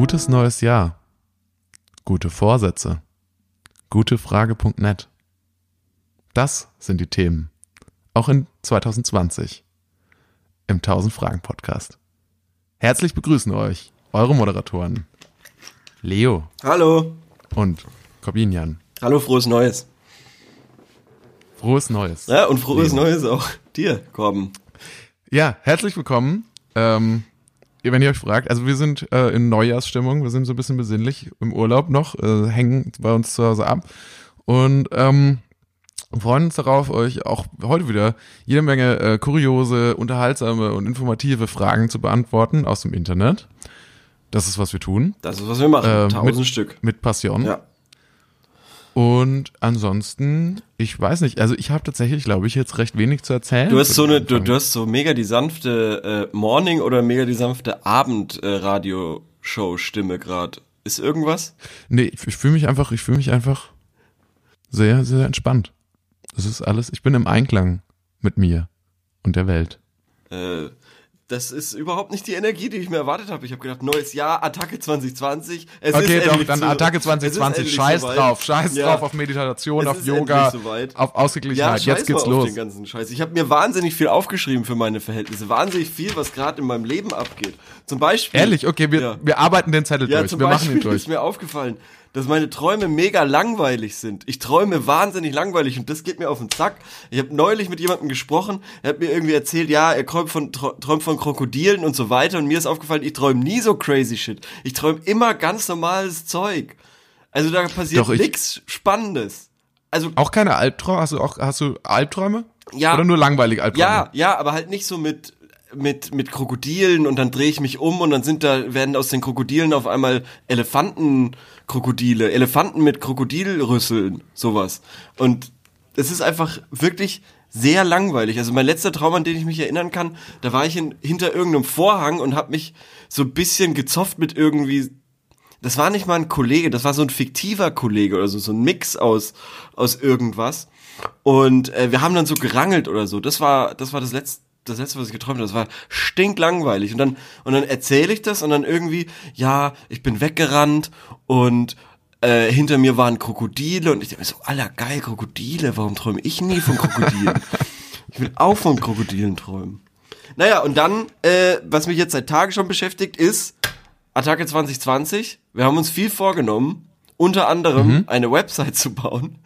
Gutes neues Jahr. Gute Vorsätze. Gutefrage.net. Das sind die Themen. Auch in 2020. Im 1000 Fragen Podcast. Herzlich begrüßen euch eure Moderatoren Leo Hallo. und Corbinian. Hallo, frohes Neues. Frohes Neues. Ja, und frohes Leo. Neues auch dir, Korben. Ja, herzlich willkommen. Ähm, wenn ihr euch fragt, also wir sind äh, in Neujahrsstimmung, wir sind so ein bisschen besinnlich im Urlaub noch, äh, hängen bei uns zu Hause ab und ähm, freuen uns darauf, euch auch heute wieder jede Menge äh, kuriose, unterhaltsame und informative Fragen zu beantworten aus dem Internet. Das ist, was wir tun, Das ist, was wir machen. Ähm, Tausend mit- Stück. mit Passion. Ja. Und ansonsten, ich weiß nicht, also ich habe tatsächlich, glaube ich, jetzt recht wenig zu erzählen. Du hast so eine, du, du hast so mega die sanfte äh, Morning oder mega die sanfte Abend äh, gerade. Ist irgendwas? Nee, ich, ich fühle mich einfach, ich fühle mich einfach sehr, sehr entspannt. Das ist alles, ich bin im Einklang mit mir und der Welt. Äh, das ist überhaupt nicht die Energie, die ich mir erwartet habe. Ich habe gedacht, neues Jahr, Attacke 2020. Es Okay, doch, dann so- Attacke es ist 2020, endlich scheiß soweit. drauf, scheiß Ja. drauf auf Meditation, Es auf Yoga, soweit. auf Ja, Ausgeglichenheit. scheiß Jetzt geht's los. den ganzen Scheiß. Ich habe mir wahnsinnig viel aufgeschrieben für meine Verhältnisse. Wahnsinnig viel, was gerade in meinem Leben abgeht. Zum Beispiel. Ehrlich, okay, wir, Ja. wir arbeiten den Zettel Ja, durch, zum wir machen Beispiel ihn durch. ist mir aufgefallen, dass meine Träume mega langweilig sind. Ich träume wahnsinnig langweilig und das geht mir auf den Zack. Ich habe neulich mit jemandem gesprochen, er hat mir irgendwie erzählt, ja, er träumt von, tr- träumt von Krokodilen und so weiter und mir ist aufgefallen, ich träume nie so crazy shit. Ich träume immer ganz normales Zeug. Also da passiert nichts Spannendes. Also Auch keine Albträume, hast du auch, hast du Albträume? Ja. Oder nur langweilig Albträume? Ja, ja, aber halt nicht so mit mit mit Krokodilen und dann drehe ich mich um und dann sind da werden aus den Krokodilen auf einmal Elefantenkrokodile, Elefanten mit Krokodilrüsseln, sowas. Und es ist einfach wirklich sehr langweilig. Also mein letzter Traum, an den ich mich erinnern kann, da war ich in, hinter irgendeinem Vorhang und habe mich so ein bisschen gezofft mit irgendwie das war nicht mal ein Kollege, das war so ein fiktiver Kollege oder so, so ein Mix aus, aus irgendwas. Und äh, wir haben dann so gerangelt oder so. Das war, das war das letzte, das letzte, was ich geträumt habe. Das war stinklangweilig. Und dann, und dann erzähle ich das und dann irgendwie, ja, ich bin weggerannt und äh, hinter mir waren Krokodile und ich dachte mir so, aller geil, Krokodile, warum träume ich nie von Krokodilen? ich will auch von Krokodilen träumen. Naja, und dann, äh, was mich jetzt seit Tagen schon beschäftigt, ist Attacke 2020. Wir haben uns viel vorgenommen, unter anderem eine Website zu bauen.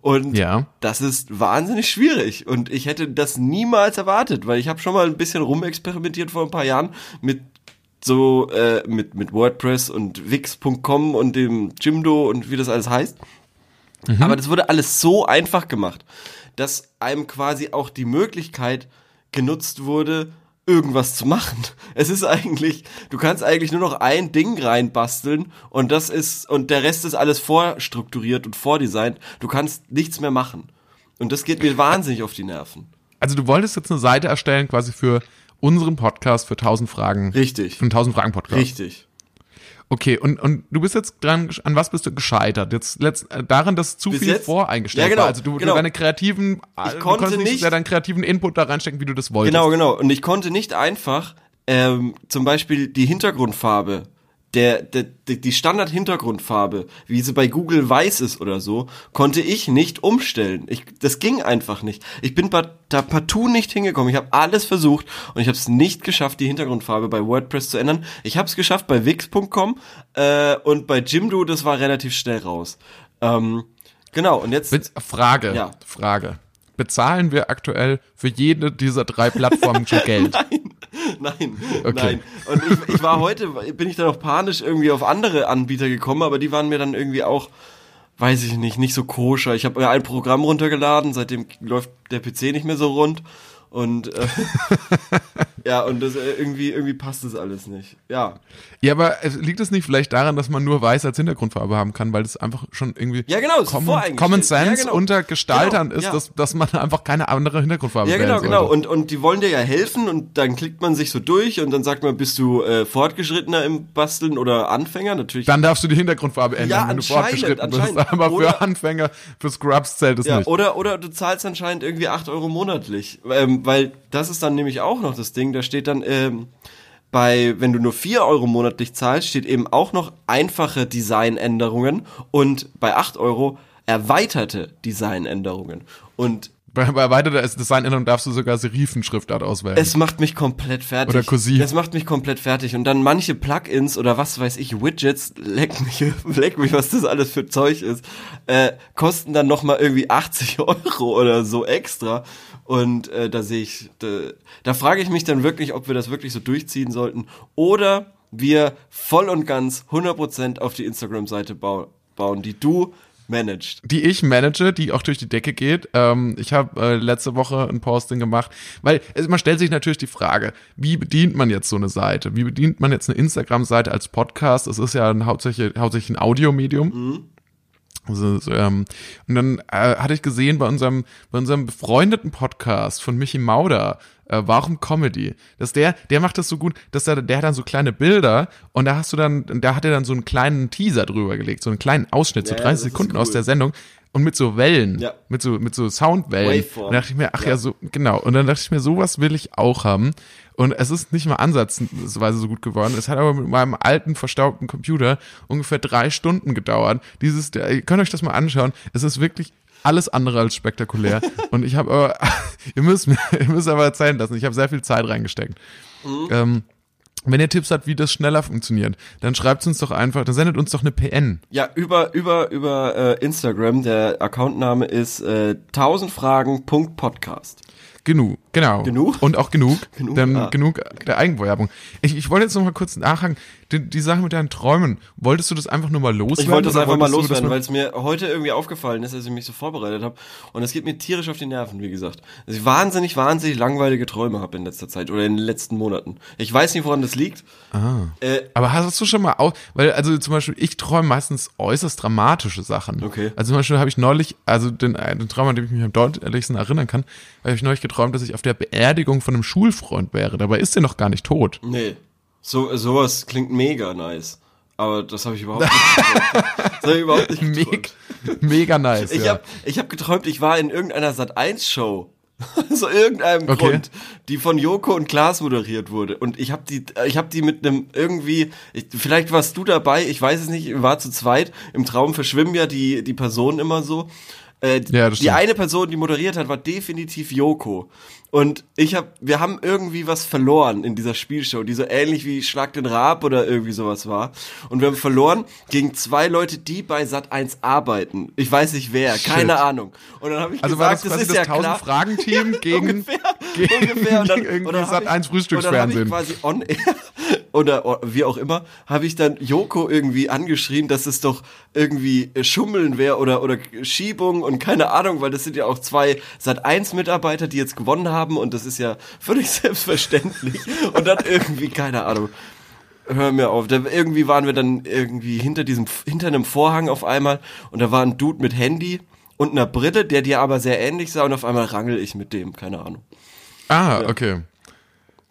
Und Ja. das ist wahnsinnig schwierig. Und ich hätte das niemals erwartet, weil ich habe schon mal ein bisschen rumexperimentiert vor ein paar Jahren mit so äh, mit mit WordPress und Wix.com und dem Jimdo und wie das alles heißt. Aber das wurde alles so einfach gemacht, dass einem quasi auch die Möglichkeit genutzt wurde, irgendwas zu machen. Es ist eigentlich, du kannst eigentlich nur noch ein Ding reinbasteln und das ist, und der Rest ist alles vorstrukturiert und vordesignt. Du kannst nichts mehr machen. Und das geht mir wahnsinnig auf die Nerven. Also du wolltest jetzt eine Seite erstellen quasi für unseren Podcast für 1000 Fragen. Richtig. Für einen 1000 Fragen Podcast. Richtig. Okay, und, und du bist jetzt dran, an was bist du gescheitert? Jetzt letzt, äh, daran, dass zu Bis viel jetzt? voreingestellt Ja, genau, war. Also du, genau. deine kreativen, äh, du konnte konntest nicht, nicht- deinen kreativen Input da reinstecken, wie du das wolltest. Genau, genau. Und ich konnte nicht einfach ähm, zum Beispiel die Hintergrundfarbe, der, der, die Standard-Hintergrundfarbe, wie sie bei Google weiß ist oder so, konnte ich nicht umstellen. Ich, das ging einfach nicht. Ich bin da partout nicht hingekommen. Ich habe alles versucht und ich habe es nicht geschafft, die Hintergrundfarbe bei WordPress zu ändern. Ich habe es geschafft bei Wix.com äh, und bei Jimdo, das war relativ schnell raus. Ähm, genau, und jetzt... Frage, Ja. Frage. Bezahlen wir aktuell für jede dieser drei Plattformen schon Geld? Nein, Okay. nein. Und ich, ich war heute, bin ich dann auch panisch irgendwie auf andere Anbieter gekommen, aber die waren mir dann irgendwie auch, weiß ich nicht, nicht so koscher. Ich habe ein Programm runtergeladen, seitdem läuft der PC nicht mehr so rund. Und äh, ja, und das, äh, irgendwie, irgendwie passt das alles nicht. Ja. Ja, aber liegt es nicht vielleicht daran, dass man nur weiß als Hintergrundfarbe haben kann, weil das einfach schon irgendwie Ja, genau, Common. Common Sense Ja, genau. unter Gestaltern Genau, ist, ja. dass, dass man einfach keine andere Hintergrundfarbe Ja, wählen genau, genau. Und, und die wollen dir ja helfen und dann klickt man sich so durch und dann sagt man, bist du äh, Fortgeschrittener im Basteln oder Anfänger? Natürlich Dann darfst du die Hintergrundfarbe ändern, Ja, wenn du fortgeschritten bist. Aber für Oder- Anfänger, für Scrubs zählt es Ja, nicht. oder, oder du zahlst anscheinend irgendwie 8 Euro monatlich. Ähm, weil das ist dann nämlich auch noch das Ding, da steht dann, ähm, bei, wenn du nur 4 Euro monatlich zahlst, steht eben auch noch einfache Designänderungen und bei 8 Euro erweiterte Designänderungen. Und Bei, bei weiterer Designänderung darfst du sogar Serifenschriftart auswählen. es macht mich komplett fertig. Oder kursiv. Es macht mich komplett fertig. Und dann manche Plugins oder was weiß ich, Widgets, leck mich, leck mich, was das alles für Zeug ist, äh, kosten dann nochmal irgendwie 80 Euro oder so extra. Und äh, da sehe ich, da, da frage ich mich dann wirklich, ob wir das wirklich so durchziehen sollten. Oder wir voll und ganz 100% auf die Instagram-Seite bau bauen, die du managst. die ich manage, die auch durch die Decke geht. Ähm, ich habe äh, letzte Woche ein Posting gemacht, weil es, man stellt sich natürlich die Frage, wie bedient man jetzt so eine Seite? Wie bedient man jetzt eine Instagram-Seite als Podcast? Es ist ja ein, hauptsächlich, hauptsächlich ein Audiomedium. Also, so, ähm, und dann äh, hatte ich gesehen bei unserem, bei unserem befreundeten Podcast von Michi Mauder, äh, Warum Comedy, dass der, der macht das so gut, dass der, der hat dann so kleine Bilder und da hast du dann, da hat er dann so einen kleinen Teaser drüber gelegt, so einen kleinen Ausschnitt, so Ja, ja, 30 das ist Sekunden cool. aus der Sendung und mit so Wellen, Ja. mit so, mit so Soundwellen. Waveform. Und da dachte ich mir, ach ja. Ja. so, genau. Und dann dachte ich mir, sowas will ich auch haben. Und es ist nicht mal ansatzweise so gut geworden. Es hat aber mit meinem alten, verstaubten Computer ungefähr drei Stunden gedauert. Dieses, der- ihr könnt euch das mal anschauen. Es ist wirklich alles andere als spektakulär. Und ich habe aber, ihr müsst mir, ihr müsst aber erzählen lassen, ich habe sehr viel Zeit reingesteckt. Ähm, wenn ihr Tipps habt, wie das schneller funktioniert, dann schreibt uns doch einfach, dann sendet uns doch eine PN. Ja, über, über, über äh, Instagram, der Accountname ist äh, 1000fragen.podcast. Genug, genau. Genug? Und auch genug. Genug, Dann ah. genug der Eigenwerbung. Ich, ich wollte jetzt noch mal kurz nachhaken. Die, die Sache mit deinen Träumen, wolltest du das einfach nur mal loswerden? Ich wollte das einfach mal loswerden, weil es mir heute irgendwie aufgefallen ist, als ich mich so vorbereitet habe. Und es geht mir tierisch auf die Nerven, wie gesagt. Dass ich wahnsinnig, wahnsinnig langweilige Träume habe in letzter Zeit oder in den letzten Monaten. Ich weiß nicht, woran das liegt. Ah. Äh, Aber hast du schon mal auch, weil also zum Beispiel ich träume meistens äußerst dramatische Sachen. Okay. Also zum Beispiel habe ich neulich, also den, den Traum, an den ich mich am deutlichsten erinnern kann, habe ich neulich geträumt, dass ich auf der Beerdigung von einem Schulfreund wäre. Dabei ist der noch gar nicht tot. nee. So, sowas klingt mega nice. Aber das habe ich überhaupt nicht. Das habe ich überhaupt nicht Mega, geträumt. mega nice. Ich ja. habe ich hab geträumt, ich war in irgendeiner Sat1-Show. Aus irgendeinem Okay. Grund, die von Joko und Klaas moderiert wurde. Und ich habe die, ich habe die mit einem irgendwie, ich, vielleicht warst du dabei, ich weiß es nicht, war zu zweit. Im Traum verschwimmen ja die, die Personen immer so. Äh, Ja, das die stimmt. eine Person, die moderiert hat, war definitiv Joko. Und ich habe, wir haben irgendwie was verloren in dieser Spielshow, die so ähnlich wie Schlag den Raab oder irgendwie sowas war. Und wir haben verloren gegen zwei Leute, die bei Sat 1 arbeiten. Ich weiß nicht wer, keine Ahnung. Und dann habe ich Also war gesagt, das quasi ist das ja klar. 1000-Fragen-Team gegen, ungefähr, gegen, ungefähr. Und dann, gegen irgendwie hab Sat1 ich- Frühstücksfernsehen. Und dann habe ich quasi on air oder o- wie auch immer, habe ich dann Joko irgendwie angeschrien, dass es doch irgendwie Schummeln wäre oder, oder Schiebung und keine Ahnung, weil das sind ja auch zwei Sat1-Mitarbeiter, die jetzt gewonnen haben und das ist ja völlig selbstverständlich. Und dann irgendwie, keine Ahnung. Hör mir auf. Da, irgendwie waren wir dann irgendwie hinter diesem, hinter einem Vorhang auf einmal und da war ein Dude mit Handy und einer Brille, der dir aber sehr ähnlich sah und auf einmal rangel ich mit dem, keine Ahnung. Ah, okay.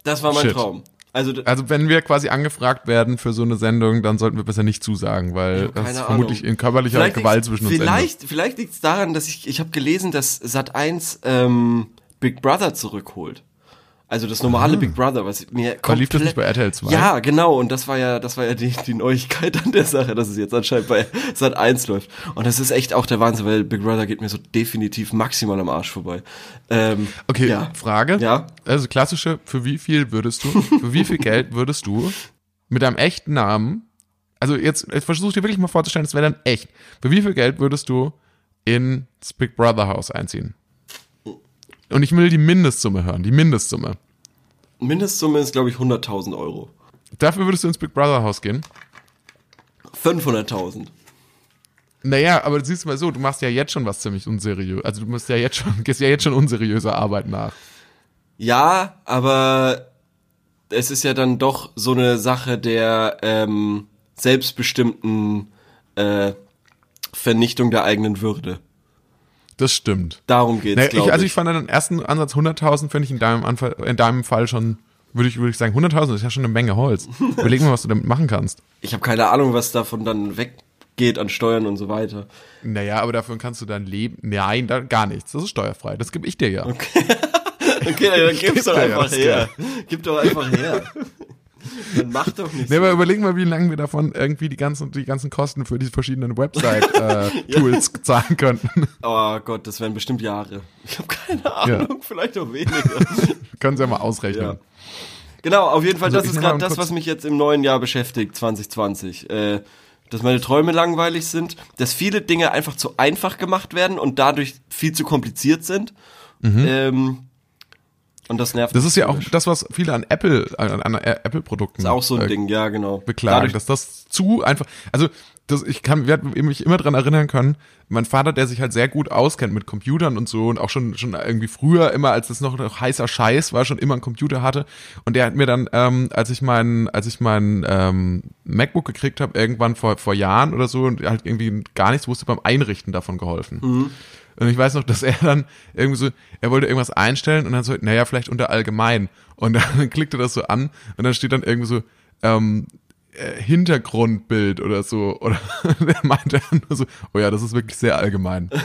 Das war mein Shit. Traum. Also, Also wenn wir quasi angefragt werden für so eine Sendung, dann sollten wir besser nicht zusagen, weil das keine vermutlich Ahnung. in körperlicher vielleicht Gewalt zwischen uns endet. vielleicht, vielleicht liegt es daran, dass ich, ich habe gelesen, dass Sat 1 ähm, Big Brother zurückholt. Also das normale Big Brother, was mir komplett... Ah. lief das nicht bei RTL 2? Ja, genau. Und das war ja, das war ja die, die Neuigkeit an der Sache, dass es jetzt anscheinend bei Sat 1 läuft. Und das ist echt auch der Wahnsinn, weil Big Brother geht mir so definitiv maximal am Arsch vorbei. Ähm, Okay, Ja. Frage. Ja. Also klassische, für wie viel würdest du, für wie viel Geld würdest du mit deinem echten Namen, also jetzt, jetzt versuch dir wirklich mal vorzustellen, das wäre dann echt. Für wie viel Geld würdest du ins Big Brother Haus einziehen? Und ich will die Mindestsumme hören, die Mindestsumme. Mindestsumme ist, glaube ich, 100.000 Euro. Dafür würdest du ins Big Brother Haus gehen? 500.000. Naja, aber siehst du mal so, du machst ja jetzt schon was ziemlich unseriös. Also du musst ja jetzt schon, gehst ja jetzt schon unseriöser Arbeit nach. Ja, aber es ist ja dann doch so eine Sache der ähm, selbstbestimmten äh, Vernichtung der eigenen Würde. Das stimmt. Darum geht's, glaube ich, also ich fand den ersten Ansatz 100.000 finde ich in deinem, Anfall, in deinem Fall schon, würde ich, würde ich sagen, 100.000 ist ja schon eine Menge Holz. Überleg mal, was du damit machen kannst. Ich habe keine Ahnung, was davon dann weggeht an Steuern und so weiter. Naja, aber dafür kannst du dein Leben, nein, da, gar nichts. Das ist steuerfrei. Das gebe ich dir ja. Okay, dann gib's doch einfach her. Gib doch einfach her. Dann mach doch nicht Nee, so. aber überlegen mal, wie lange wir davon irgendwie die ganzen, die ganzen Kosten für die verschiedenen Website-Tools zahlen könnten. Oh Gott, das wären bestimmt Jahre. Ich habe keine Ahnung, vielleicht auch weniger. Können Sie ja mal ausrechnen. Ja. Genau, auf jeden Fall, Also das ist gerade das, was mich jetzt im neuen Jahr beschäftigt, 2020. Äh, dass meine Träume langweilig sind, dass viele Dinge einfach zu einfach gemacht werden und dadurch viel zu kompliziert sind. Ähm, und das nervt. Mhm. Das ist ja auch das, was viele an Apple, an, an Apple-Produkten ist auch so ein äh, Ding, ja, genau. beklagen, Dadurch, dass das zu einfach, also das, ich kann werde mich immer dran erinnern können, mein Vater, der sich halt sehr gut auskennt mit Computern und so und auch schon schon irgendwie früher immer, als es noch, noch heißer Scheiß war, schon immer einen Computer hatte und der hat mir dann, ähm, als ich meinen, als ich meinen ähm, MacBook gekriegt habe, irgendwann vor vor Jahren oder so und halt irgendwie gar nichts wusste beim Einrichten davon geholfen. Und ich weiß noch, dass er dann irgendwie so, er wollte irgendwas einstellen und dann so, naja, vielleicht unter allgemein. Und dann klickte das so an und dann steht dann irgendwie so, ähm, äh, Hintergrundbild oder so. Oder der meinte dann nur so, oh ja, das ist wirklich sehr allgemein.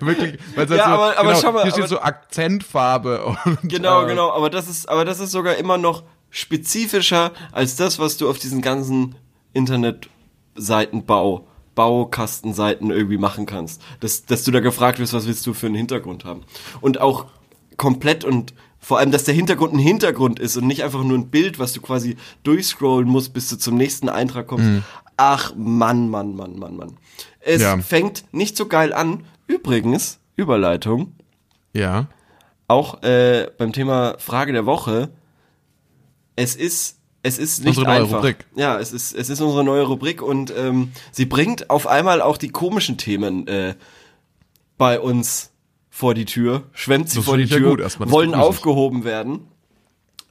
wirklich, weil es halt Ja, so, aber- aber genau, schau mal, hier steht aber- so Akzentfarbe und Genau, äh, genau, aber das ist, aber das ist sogar immer noch spezifischer als das, was du auf diesen ganzen Internetseitenbau, Baukastenseiten irgendwie machen kannst. Dass, dass du da gefragt wirst, was willst du für einen Hintergrund haben. Und auch komplett und vor allem, dass der Hintergrund ein Hintergrund ist und nicht einfach nur ein Bild, was du quasi durchscrollen musst, bis du zum nächsten Eintrag kommst. Ach, Mann, Mann, Mann, Mann, Mann. Es Ja. fängt nicht so geil an. Übrigens, Überleitung, Ja. auch äh, beim Thema Frage der Woche, es ist es ist nicht Unsere neue einfach. Rubrik. Ja, es ist es ist unsere neue Rubrik und ähm, sie bringt auf einmal auch die komischen Themen äh, bei uns vor die Tür, schwemmt sie Das vor die ich ja Tür, gut wollen aufgehoben werden.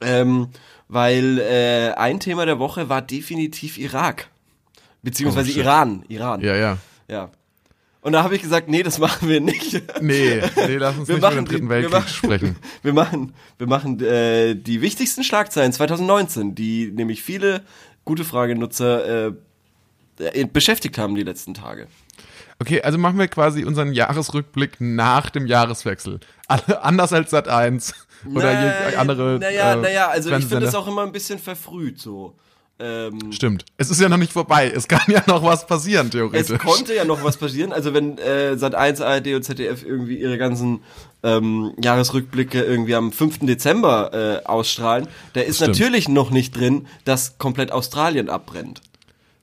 Ähm, weil äh, ein Thema der Woche war definitiv Irak. Beziehungsweise Oh. Iran. Iran. Ja, ja. ja. Und da habe ich gesagt, nee, das machen wir nicht. Nee, nee, lass uns Wir nicht über machen den Dritten die- wir Weltkrieg machen- sprechen. Wir machen, wir machen äh, die wichtigsten Schlagzeilen 2019, die nämlich viele gute Fragenutzer äh, beschäftigt haben die letzten Tage. Okay, also machen wir quasi unseren Jahresrückblick nach dem Jahreswechsel. Anders als Sat 1 oder je, andere. Naja, äh, naja, also ich finde es auch immer ein bisschen verfrüht so. Ähm, Stimmt. Es ist ja noch nicht vorbei. Es kann ja noch was passieren, es theoretisch. konnte ja noch was passieren. Also wenn äh, Sat 1, ARD und ZDF irgendwie ihre ganzen ähm, Jahresrückblicke irgendwie am 5. Dezember äh, ausstrahlen, da ist Stimmt. natürlich noch nicht drin, dass komplett Australien abbrennt.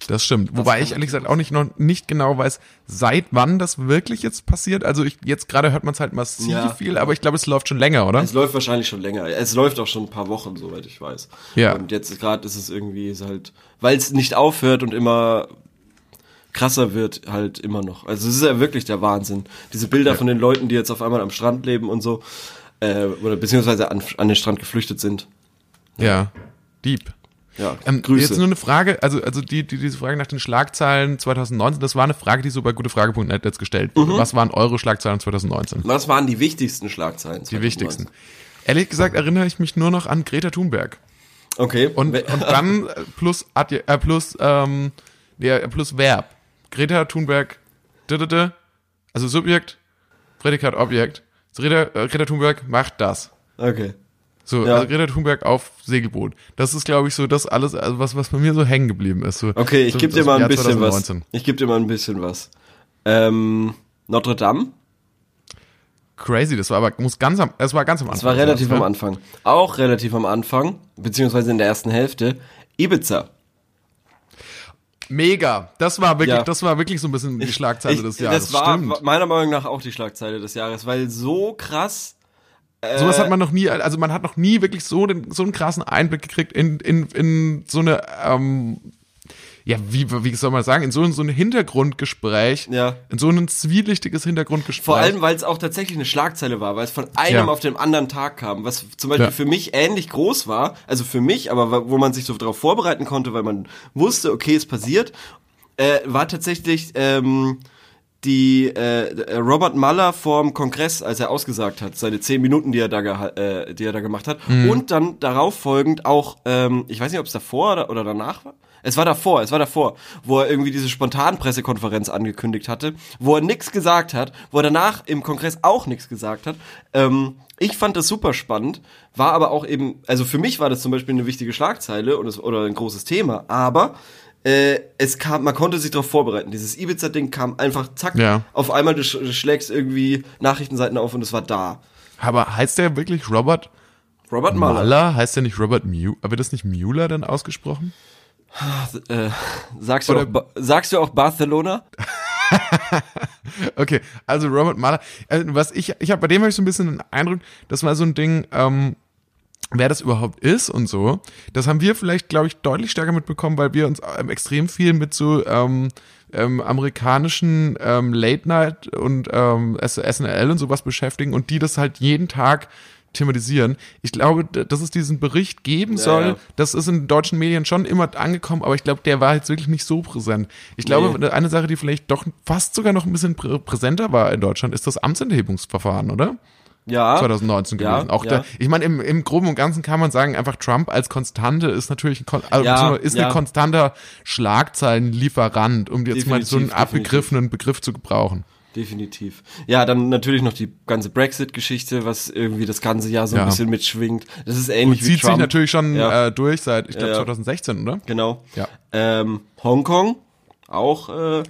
Das stimmt. Wobei kann ich ehrlich gesagt auch nicht noch nicht genau weiß, seit wann das wirklich jetzt passiert. Also ich, jetzt gerade hört man es halt massiv Ja. viel, aber ich glaube, es läuft schon länger, oder? Es läuft wahrscheinlich schon länger. Es läuft auch schon ein paar Wochen, soweit ich weiß. Ja. Und jetzt gerade ist es irgendwie ist halt, weil es nicht aufhört und immer krasser wird, halt immer noch. Also es ist ja wirklich der Wahnsinn. Diese Bilder von den Leuten, die jetzt auf einmal am Strand leben und so, äh, oder beziehungsweise an, an den Strand geflüchtet sind. Ja. Deep. Ja, Ähm, Grüße. Jetzt nur eine Frage, also, also die, die, diese Frage nach den Schlagzeilen 2019, das war eine Frage, die so bei gutefrage.net jetzt gestellt wurde. Mhm. Was waren eure Schlagzeilen 2019? Was waren die wichtigsten Schlagzeilen? Die wichtigsten. Ehrlich gesagt erinnere ich mich nur noch an Greta Thunberg. Okay. Und, und dann plus, Adje, äh, plus, ähm, ja, plus Verb. Greta Thunberg, also Subjekt, Prädikat, Objekt. Greta, äh, Greta Thunberg macht das. okay. So, Ja. also Greta Thunberg auf Segelboot. Das ist, glaube ich, so das alles, also was, was bei mir so hängen geblieben ist. So, Okay, ich so, gebe dir mal ein bisschen 2019. was. Ich gebe dir mal ein bisschen was. Ähm, Notre Dame. Crazy, das war aber, muss ganz am, es war ganz am Anfang. Das war relativ ne? am Anfang. Auch relativ am Anfang, beziehungsweise in der ersten Hälfte. Ibiza. Mega. Das war wirklich, Ja. das war wirklich so ein bisschen die Schlagzeile Ich- des Jahres. Das war Stimmt. meiner Meinung nach auch die Schlagzeile des Jahres, weil so krass. Äh, Sowas hat man noch nie, also man hat noch nie wirklich so, den, so einen krassen Einblick gekriegt in, in, in so eine, ähm, ja, wie, wie soll man sagen, in so, ein- so ein Hintergrundgespräch, Ja. in so ein zwielichtiges Hintergrundgespräch. Vor allem, weil es auch tatsächlich eine Schlagzeile war, weil es von einem Ja. auf den anderen Tag kam, was zum Beispiel Ja. für mich ähnlich groß war, also für mich, aber wo man sich so darauf vorbereiten konnte, weil man wusste, okay, es passiert, äh, war tatsächlich ähm, die äh, Robert Mueller vorm Kongress, als er ausgesagt hat, seine zehn Minuten, die er da, äh, die er da gemacht hat, Mhm. und dann darauf folgend auch, ähm, ich weiß nicht, ob es davor oder, oder danach war, Es war davor, es war davor, wo er irgendwie diese spontanen Pressekonferenz angekündigt hatte, wo er nichts gesagt hat, wo er danach im Kongress auch nichts gesagt hat. Ähm, ich fand das super spannend, war aber auch eben, also für mich war das zum Beispiel eine wichtige Schlagzeile und es, oder ein großes Thema, aber äh, es kam, man konnte sich darauf vorbereiten. Dieses Ibiza-Ding kam einfach zack, Ja. auf einmal du, sch- du schlägst irgendwie Nachrichtenseiten auf und es war da. Aber heißt der wirklich Robert Robert Mueller. Mueller? Heißt der nicht Robert Mueller? Wird das nicht Mueller dann ausgesprochen? Äh, sagst, du auch, sagst du auch Barcelona? Okay, also Robert Mueller. Also was ich, ich habe bei dem habe ich so ein bisschen den Eindruck, das war so ein Ding, ähm, wer das überhaupt ist und so. Das haben wir vielleicht, glaube ich, deutlich stärker mitbekommen, weil wir uns ähm, extrem viel mit so ähm, ähm, amerikanischen ähm, Late Night und ähm, SNL und sowas beschäftigen und die das halt jeden Tag thematisieren. Ich glaube, dass es diesen Bericht geben soll, ja. das ist in deutschen Medien schon immer angekommen, aber ich glaube, der war jetzt wirklich nicht so präsent. Ich glaube, Nee. eine Sache, die vielleicht doch fast sogar noch ein bisschen prä präsenter war in Deutschland, ist das Amtsenthebungsverfahren, oder? Ja. 2019 Ja, gewesen. Auch ja. da, ich meine, im, im Groben und Ganzen kann man sagen, einfach Trump als Konstante ist natürlich ein, also Ja, ist ein konstanter Schlagzeilenlieferant, um jetzt mal so einen Definitiv, abgegriffenen Begriff zu gebrauchen. Definitiv. Ja, dann natürlich noch die ganze Brexit-Geschichte, was irgendwie das ganze Jahr so ein bisschen mitschwingt. Das ist ähnlich wie Zieht Trump. sich natürlich schon äh, durch seit, ich glaube, Ja. 2016, oder? Genau. Ja. Ähm, Hongkong, auch, äh,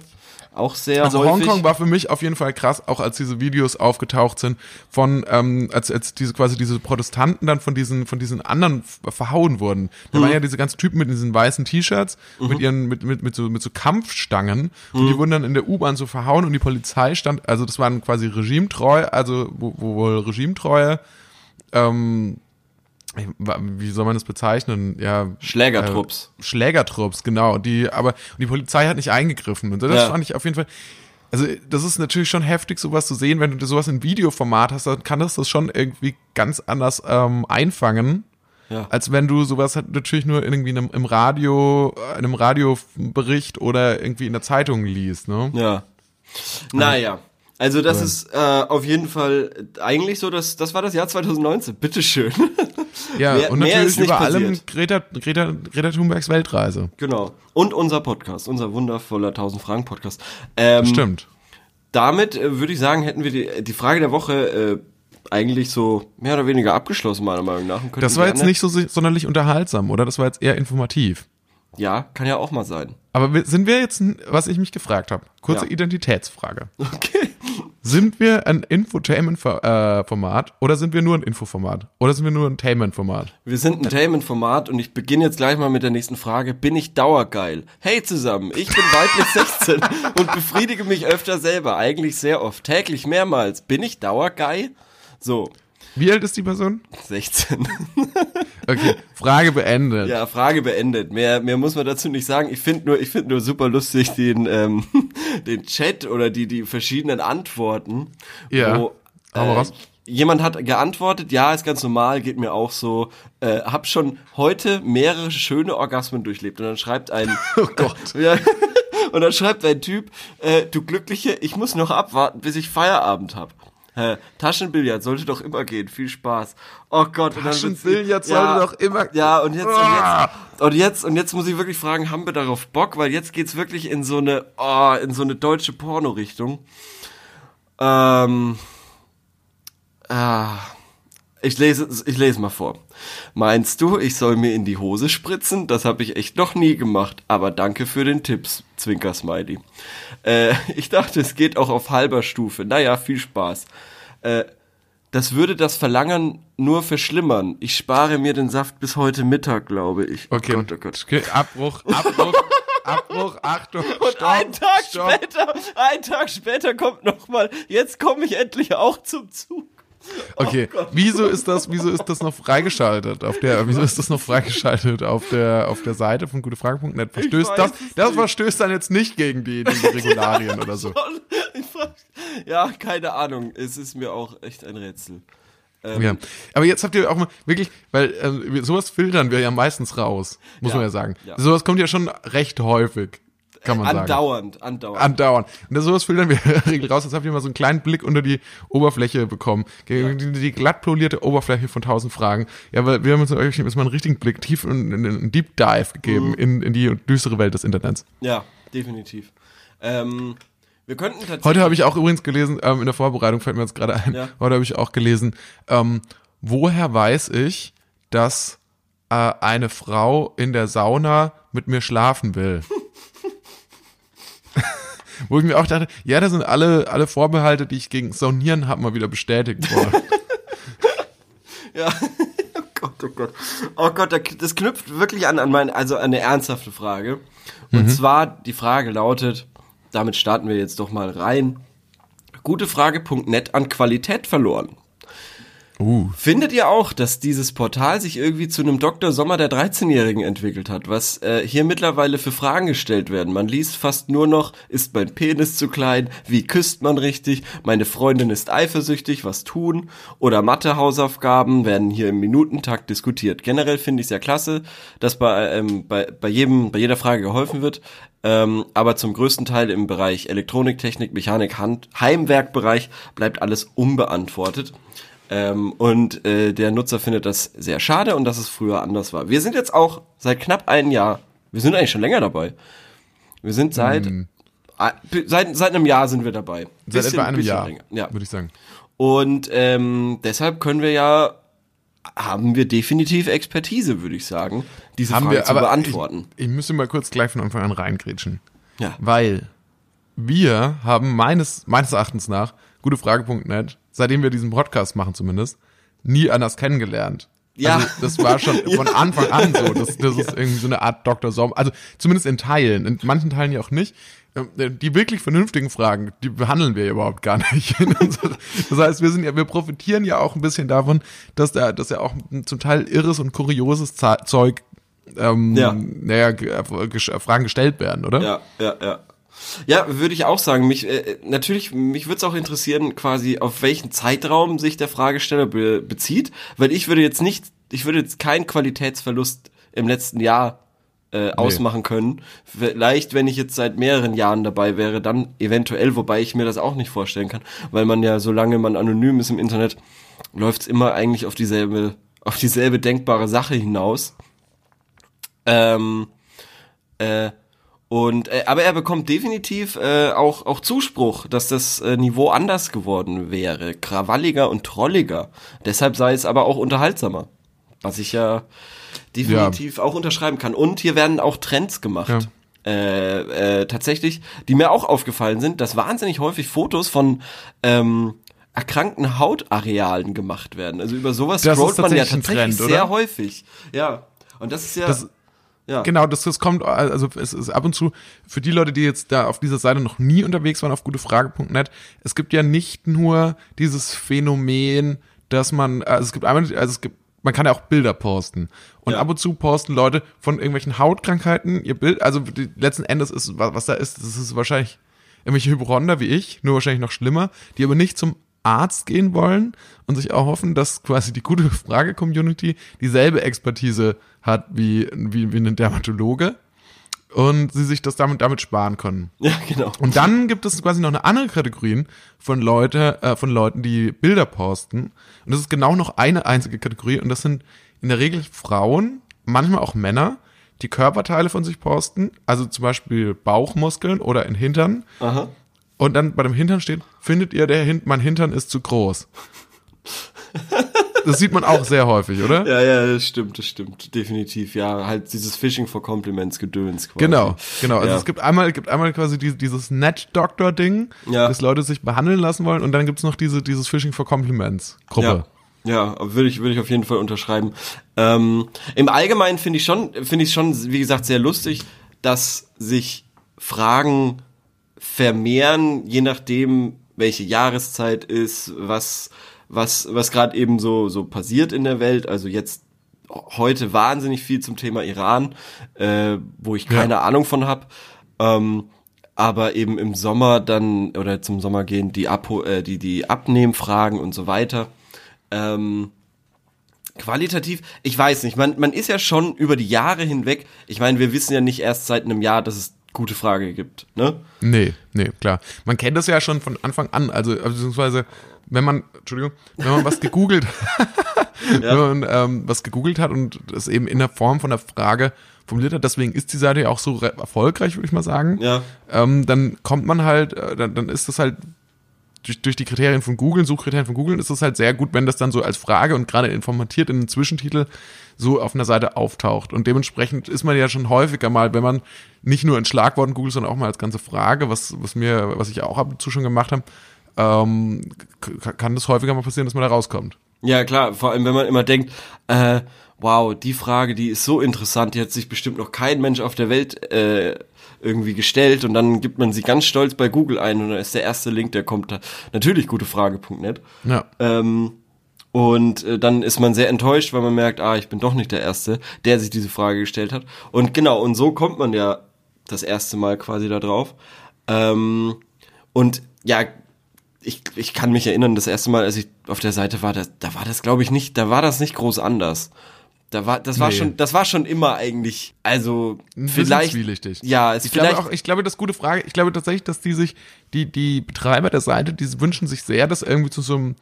auch sehr Also häufig. Hongkong war für mich auf jeden Fall krass, auch als diese Videos aufgetaucht sind von, ähm, als, als diese quasi diese Protestanten dann von diesen von diesen anderen verhauen wurden. Da Mhm. waren ja diese ganzen Typen mit diesen weißen T-Shirts mit ihren mit mit mit so mit so Kampfstangen und Mhm. die wurden dann in der U-Bahn so verhauen und die Polizei stand, also das waren quasi regimetreu, also wo, wo wohl regimetreue ähm, wie soll man das bezeichnen? Ja, Schlägertrupps. äh, Schlägertrupps, genau. Die, aber die Polizei hat nicht eingegriffen. Und das Ja. fand ich auf jeden Fall. Also, das ist natürlich schon heftig, sowas zu sehen. Wenn du sowas in Videoformat hast, dann kann das das schon irgendwie ganz anders ähm, einfangen, Ja. als wenn du sowas halt natürlich nur irgendwie in einem, im Radio, in einem Radiobericht oder irgendwie in der Zeitung liest, ne? Ja. Naja. Also das ist äh, auf jeden Fall eigentlich so, dass das war das Jahr 2019. Bitteschön. Ja, Mehr- und natürlich über allem. Greta, Greta, Greta Thunbergs Weltreise. genau. Und unser Podcast, unser wundervoller 1000 Fragen Podcast. Ähm, Stimmt. Damit äh, würde ich sagen, hätten wir die, die Frage der Woche äh, eigentlich so mehr oder weniger abgeschlossen, meiner Meinung nach. Das war jetzt nicht so sonderlich unterhaltsam, oder? Das war jetzt eher informativ. Ja, kann ja auch mal sein. Aber sind wir jetzt, was ich mich gefragt habe, kurze Ja. Identitätsfrage. Okay. Sind wir ein Infotainment-Format oder sind wir nur ein Infoformat? Oder sind wir nur ein Tainment-Format? Wir sind ein Tainment-Format und ich beginne jetzt gleich mal mit der nächsten Frage. Bin ich dauergeil? Hey zusammen, ich bin weiblich 16 und befriedige mich öfter selber, eigentlich sehr oft, täglich mehrmals. Bin ich dauergeil? So, Wie alt ist die Person? 16. Okay, Frage beendet. Ja, Frage beendet. Mehr, mehr muss man dazu nicht sagen. Ich finde nur, ich finde nur super lustig den, ähm, den Chat oder die, die verschiedenen Antworten. Ja. Wo, raus. Jemand hat geantwortet, ja, ist ganz normal, geht mir auch so. Äh, hab schon heute mehrere schöne Orgasmen durchlebt. Und dann schreibt ein, Oh Gott. ja, und dann schreibt ein Typ, äh, du Glückliche, ich muss noch abwarten, bis ich Feierabend hab. Hä, Taschenbillard sollte doch immer gehen. Viel Spaß. Oh Gott. Taschenbillard sollte doch immer- Ja, und jetzt, und Ah. jetzt, und jetzt, und jetzt muss ich wirklich fragen, haben wir darauf Bock? Weil jetzt geht's wirklich in so eine, oh, in so eine deutsche Porno-Richtung. Ähm, ah, ich lese, ich lese mal vor. Meinst du, ich soll mir in die Hose spritzen? Das habe ich echt noch nie gemacht. Aber danke für den Tipps, Zwinker Smiley. Äh, ich dachte, es geht auch auf halber Stufe. Naja, viel Spaß. Äh, das würde das Verlangen nur verschlimmern. Ich spare mir den Saft bis heute Mittag, glaube ich. Okay, Oh Gott, oh Gott. Okay, Abbruch, Abbruch, Abbruch, Achtung, Und stopp, ein Tag stopp. später, ein Tag später kommt noch mal. Jetzt komme ich endlich auch zum Zug. Okay, wieso ist das, wieso ist das noch freigeschaltet auf der, wieso ist das noch freigeschaltet auf der, auf der Seite von gutefrage.net? Verstößt das, das verstößt dann jetzt nicht gegen die, die Regularien oder so. Ja, keine Ahnung. Es ist mir auch echt ein Rätsel. Ähm, Ja. Aber jetzt habt ihr auch mal wirklich, weil äh, sowas filtern wir ja meistens raus, muss Ja, man ja sagen. ja. Sowas kommt ja schon recht häufig. Kann man sagen. Andauernd, andauernd. Andauernd. Und das sowas filtern wir in der Regel raus. Jetzt habt ihr mal so einen kleinen Blick unter die Oberfläche bekommen. Die, die glatt polierte Oberfläche von tausend Fragen. Ja, weil wir haben uns euch jetzt mal einen richtigen Blick tief und einen Deep Dive gegeben in, in die düstere Welt des Internets. ja, definitiv. Ähm, wir könnten tatsächlich. Heute habe ich auch übrigens gelesen, ähm, in der Vorbereitung fällt mir jetzt gerade ein, Ja. heute habe ich auch gelesen, ähm, woher weiß ich, dass äh, eine Frau in der Sauna mit mir schlafen will? Wo ich mir auch dachte, ja, da sind alle, alle Vorbehalte, die ich gegen Saunieren habe, mal wieder bestätigt worden. Ja. oh Gott, oh Gott. Oh Gott, da- das knüpft wirklich an, an meine, also an eine ernsthafte Frage. Und Mhm. zwar, die Frage lautet, damit starten wir jetzt doch mal rein. Gutefrage.net an Qualität verloren. Uh. Findet ihr auch, dass dieses Portal sich irgendwie zu einem Dr. Sommer der 13-Jährigen entwickelt hat, was äh, hier mittlerweile für Fragen gestellt werden? Man liest fast nur noch, ist mein Penis zu klein? Wie küsst man richtig? Meine Freundin ist eifersüchtig, was tun? Oder Mathe-Hausaufgaben werden hier im Minutentakt diskutiert. Generell finde ich es ja klasse, dass bei, ähm, bei, bei, jedem, bei jeder Frage geholfen wird, ähm, aber zum größten Teil im Bereich Elektronik, Technik, Mechanik, Hand, Heimwerkbereich bleibt alles unbeantwortet. Ähm, und äh, der Nutzer findet das sehr schade und dass es früher anders war. Wir sind jetzt auch seit knapp einem Jahr, wir sind eigentlich schon länger dabei. Wir sind seit, ah, seit, seit einem Jahr sind wir dabei. Seit Bisschen- etwa einem Jahr, länger. Ja. würde ich sagen. Und ähm, deshalb können wir ja, haben wir definitiv Expertise, würde ich sagen, diese Haben Frage wir, zu beantworten. Ich, ich müsste mal kurz gleich von Anfang an reingrätschen. Ja. Weil wir haben meines, meines Erachtens nach, gutefrage.net, seitdem wir diesen Podcast machen zumindest, nie anders kennengelernt. Ja. Also das war schon von Anfang an so. Das, das ist irgendwie so eine Art Dr. Sommer. Also zumindest in Teilen, in manchen Teilen ja auch nicht. Ähm, Die wirklich vernünftigen Fragen, die behandeln wir ja überhaupt gar nicht. Das heißt, wir sind ja, wir profitieren ja auch ein bisschen davon, dass da, dass ja auch zum Teil irres und kurioses Zeug, ähm, Ja. naja, äh, gesch- Fragen gestellt werden, oder? Ja, ja, ja. Ja, würde ich auch sagen. Mich äh, natürlich, mich würde es auch interessieren, quasi auf welchen Zeitraum sich der Fragesteller be bezieht, weil ich würde jetzt nicht, ich würde jetzt keinen Qualitätsverlust im letzten Jahr äh, ausmachen können. Vielleicht, wenn ich jetzt seit mehreren Jahren dabei wäre, dann eventuell, wobei ich mir das auch nicht vorstellen kann, weil man ja, solange man anonym ist im Internet, läuft es immer eigentlich auf dieselbe, auf dieselbe denkbare Sache hinaus. Ähm, äh, und äh, aber er bekommt definitiv äh, auch auch Zuspruch, dass das äh, Niveau anders geworden wäre, krawalliger und trolliger. Deshalb sei es aber auch unterhaltsamer, was ich ja definitiv auch unterschreiben kann. Und hier werden auch Trends gemacht. Ja. Äh, äh, tatsächlich, die mir auch aufgefallen sind, dass wahnsinnig häufig Fotos von ähm, erkrankten Hautarealen gemacht werden. Also über sowas Das scrollt man ja tatsächlich Trend, sehr häufig. Ja. Und das ist ja, Das- ja. Genau, das, das kommt, also es ist ab und zu, für die Leute, die jetzt da auf dieser Seite noch nie unterwegs waren, auf gutefrage.net, es gibt ja nicht nur dieses Phänomen, dass man, also es gibt einmal, also es gibt, man kann ja auch Bilder posten. Und Ja. ab und zu posten Leute von irgendwelchen Hautkrankheiten ihr Bild, also die, letzten Endes ist, was, was da ist, das ist wahrscheinlich irgendwelche Hypochonder wie ich, nur wahrscheinlich noch schlimmer, die aber nicht zum Arzt gehen wollen und sich auch hoffen, dass quasi die gute Frage-Community dieselbe Expertise hat wie, wie, wie ein Dermatologe und sie sich das damit, damit sparen können. ja, genau. Und dann gibt es quasi noch eine andere Kategorie von Leute, äh, von Leuten, die Bilder posten. Und das ist genau noch eine einzige Kategorie. Und das sind in der Regel Frauen, manchmal auch Männer, die Körperteile von sich posten. Also zum Beispiel Bauchmuskeln oder in Hintern. Aha. Und dann bei dem Hintern steht, findet ihr, der Hin mein Hintern ist zu groß. Das sieht man auch sehr häufig, oder? Ja, ja, das stimmt, das stimmt, definitiv. Ja, halt dieses Fishing for Compliments Gedöns quasi. Genau, genau. Also Ja. es gibt einmal, gibt einmal quasi die, dieses Net-Doctor-Ding, Ja. dass Leute sich behandeln lassen wollen und dann gibt's noch diese, dieses Fishing for Compliments-Gruppe. Ja, ja, würde ich, würde ich auf jeden Fall unterschreiben. Ähm, Im Allgemeinen finde ich schon, finde ich schon, wie gesagt, sehr lustig, dass sich Fragen vermehren, je nachdem, welche Jahreszeit ist, was, was, was gerade eben so, so passiert in der Welt. Also jetzt heute wahnsinnig viel zum Thema Iran, äh, wo ich keine Ja. Ahnung von habe. Ähm, aber eben im Sommer dann oder zum Sommer gehen die, Abho äh, die, die Abnehmfragen und so weiter. Ähm, qualitativ, ich weiß nicht, man, man ist ja schon über die Jahre hinweg, ich meine, wir wissen ja nicht erst seit einem Jahr, dass es gute Frage gibt, ne? Nee, nee, klar. Man kennt das ja schon von Anfang an, also beziehungsweise wenn man, Entschuldigung, wenn man was gegoogelt, ja. wenn man ähm, was gegoogelt hat und das eben in der Form von der Frage formuliert hat, deswegen ist die Seite ja auch so erfolgreich, würde ich mal sagen. Ja. Ähm, dann kommt man halt, äh, dann, dann ist das halt durch, durch die Kriterien von Google, Suchkriterien von Google, ist es halt sehr gut, wenn das dann so als Frage und gerade informatiert in einem Zwischentitel so auf einer Seite auftaucht. Und dementsprechend ist man ja schon häufiger mal, wenn man nicht nur in Schlagworten googelt, sondern auch mal als ganze Frage, was, was mir, was ich auch ab und zu schon gemacht habe, ähm, kann das häufiger mal passieren, dass man da rauskommt. Ja, klar, vor allem wenn man immer denkt, äh, wow, die Frage, die ist so interessant, die hat sich bestimmt noch kein Mensch auf der Welt äh, irgendwie gestellt und dann gibt man sie ganz stolz bei Google ein und dann ist der erste Link, der kommt da. Natürlich gutefrage.net. Ja. Ähm, und äh, dann ist man sehr enttäuscht, weil man merkt, ah, ich bin doch nicht der Erste, der sich diese Frage gestellt hat. Und genau, und so kommt man ja das erste Mal quasi da drauf. Ähm, und ja, ich, ich kann mich erinnern, das erste Mal, als ich auf der Seite war, da, da war das, glaube ich, nicht, da war das nicht groß anders. Da war, das war nee. schon, das war schon immer eigentlich, also vielleicht, ja, es Ich vielleicht, glaube auch, ich glaube, das ist gute Frage. Ich glaube tatsächlich, dass die sich, die, die Betreiber der Seite, die wünschen sich sehr, das irgendwie zu so einem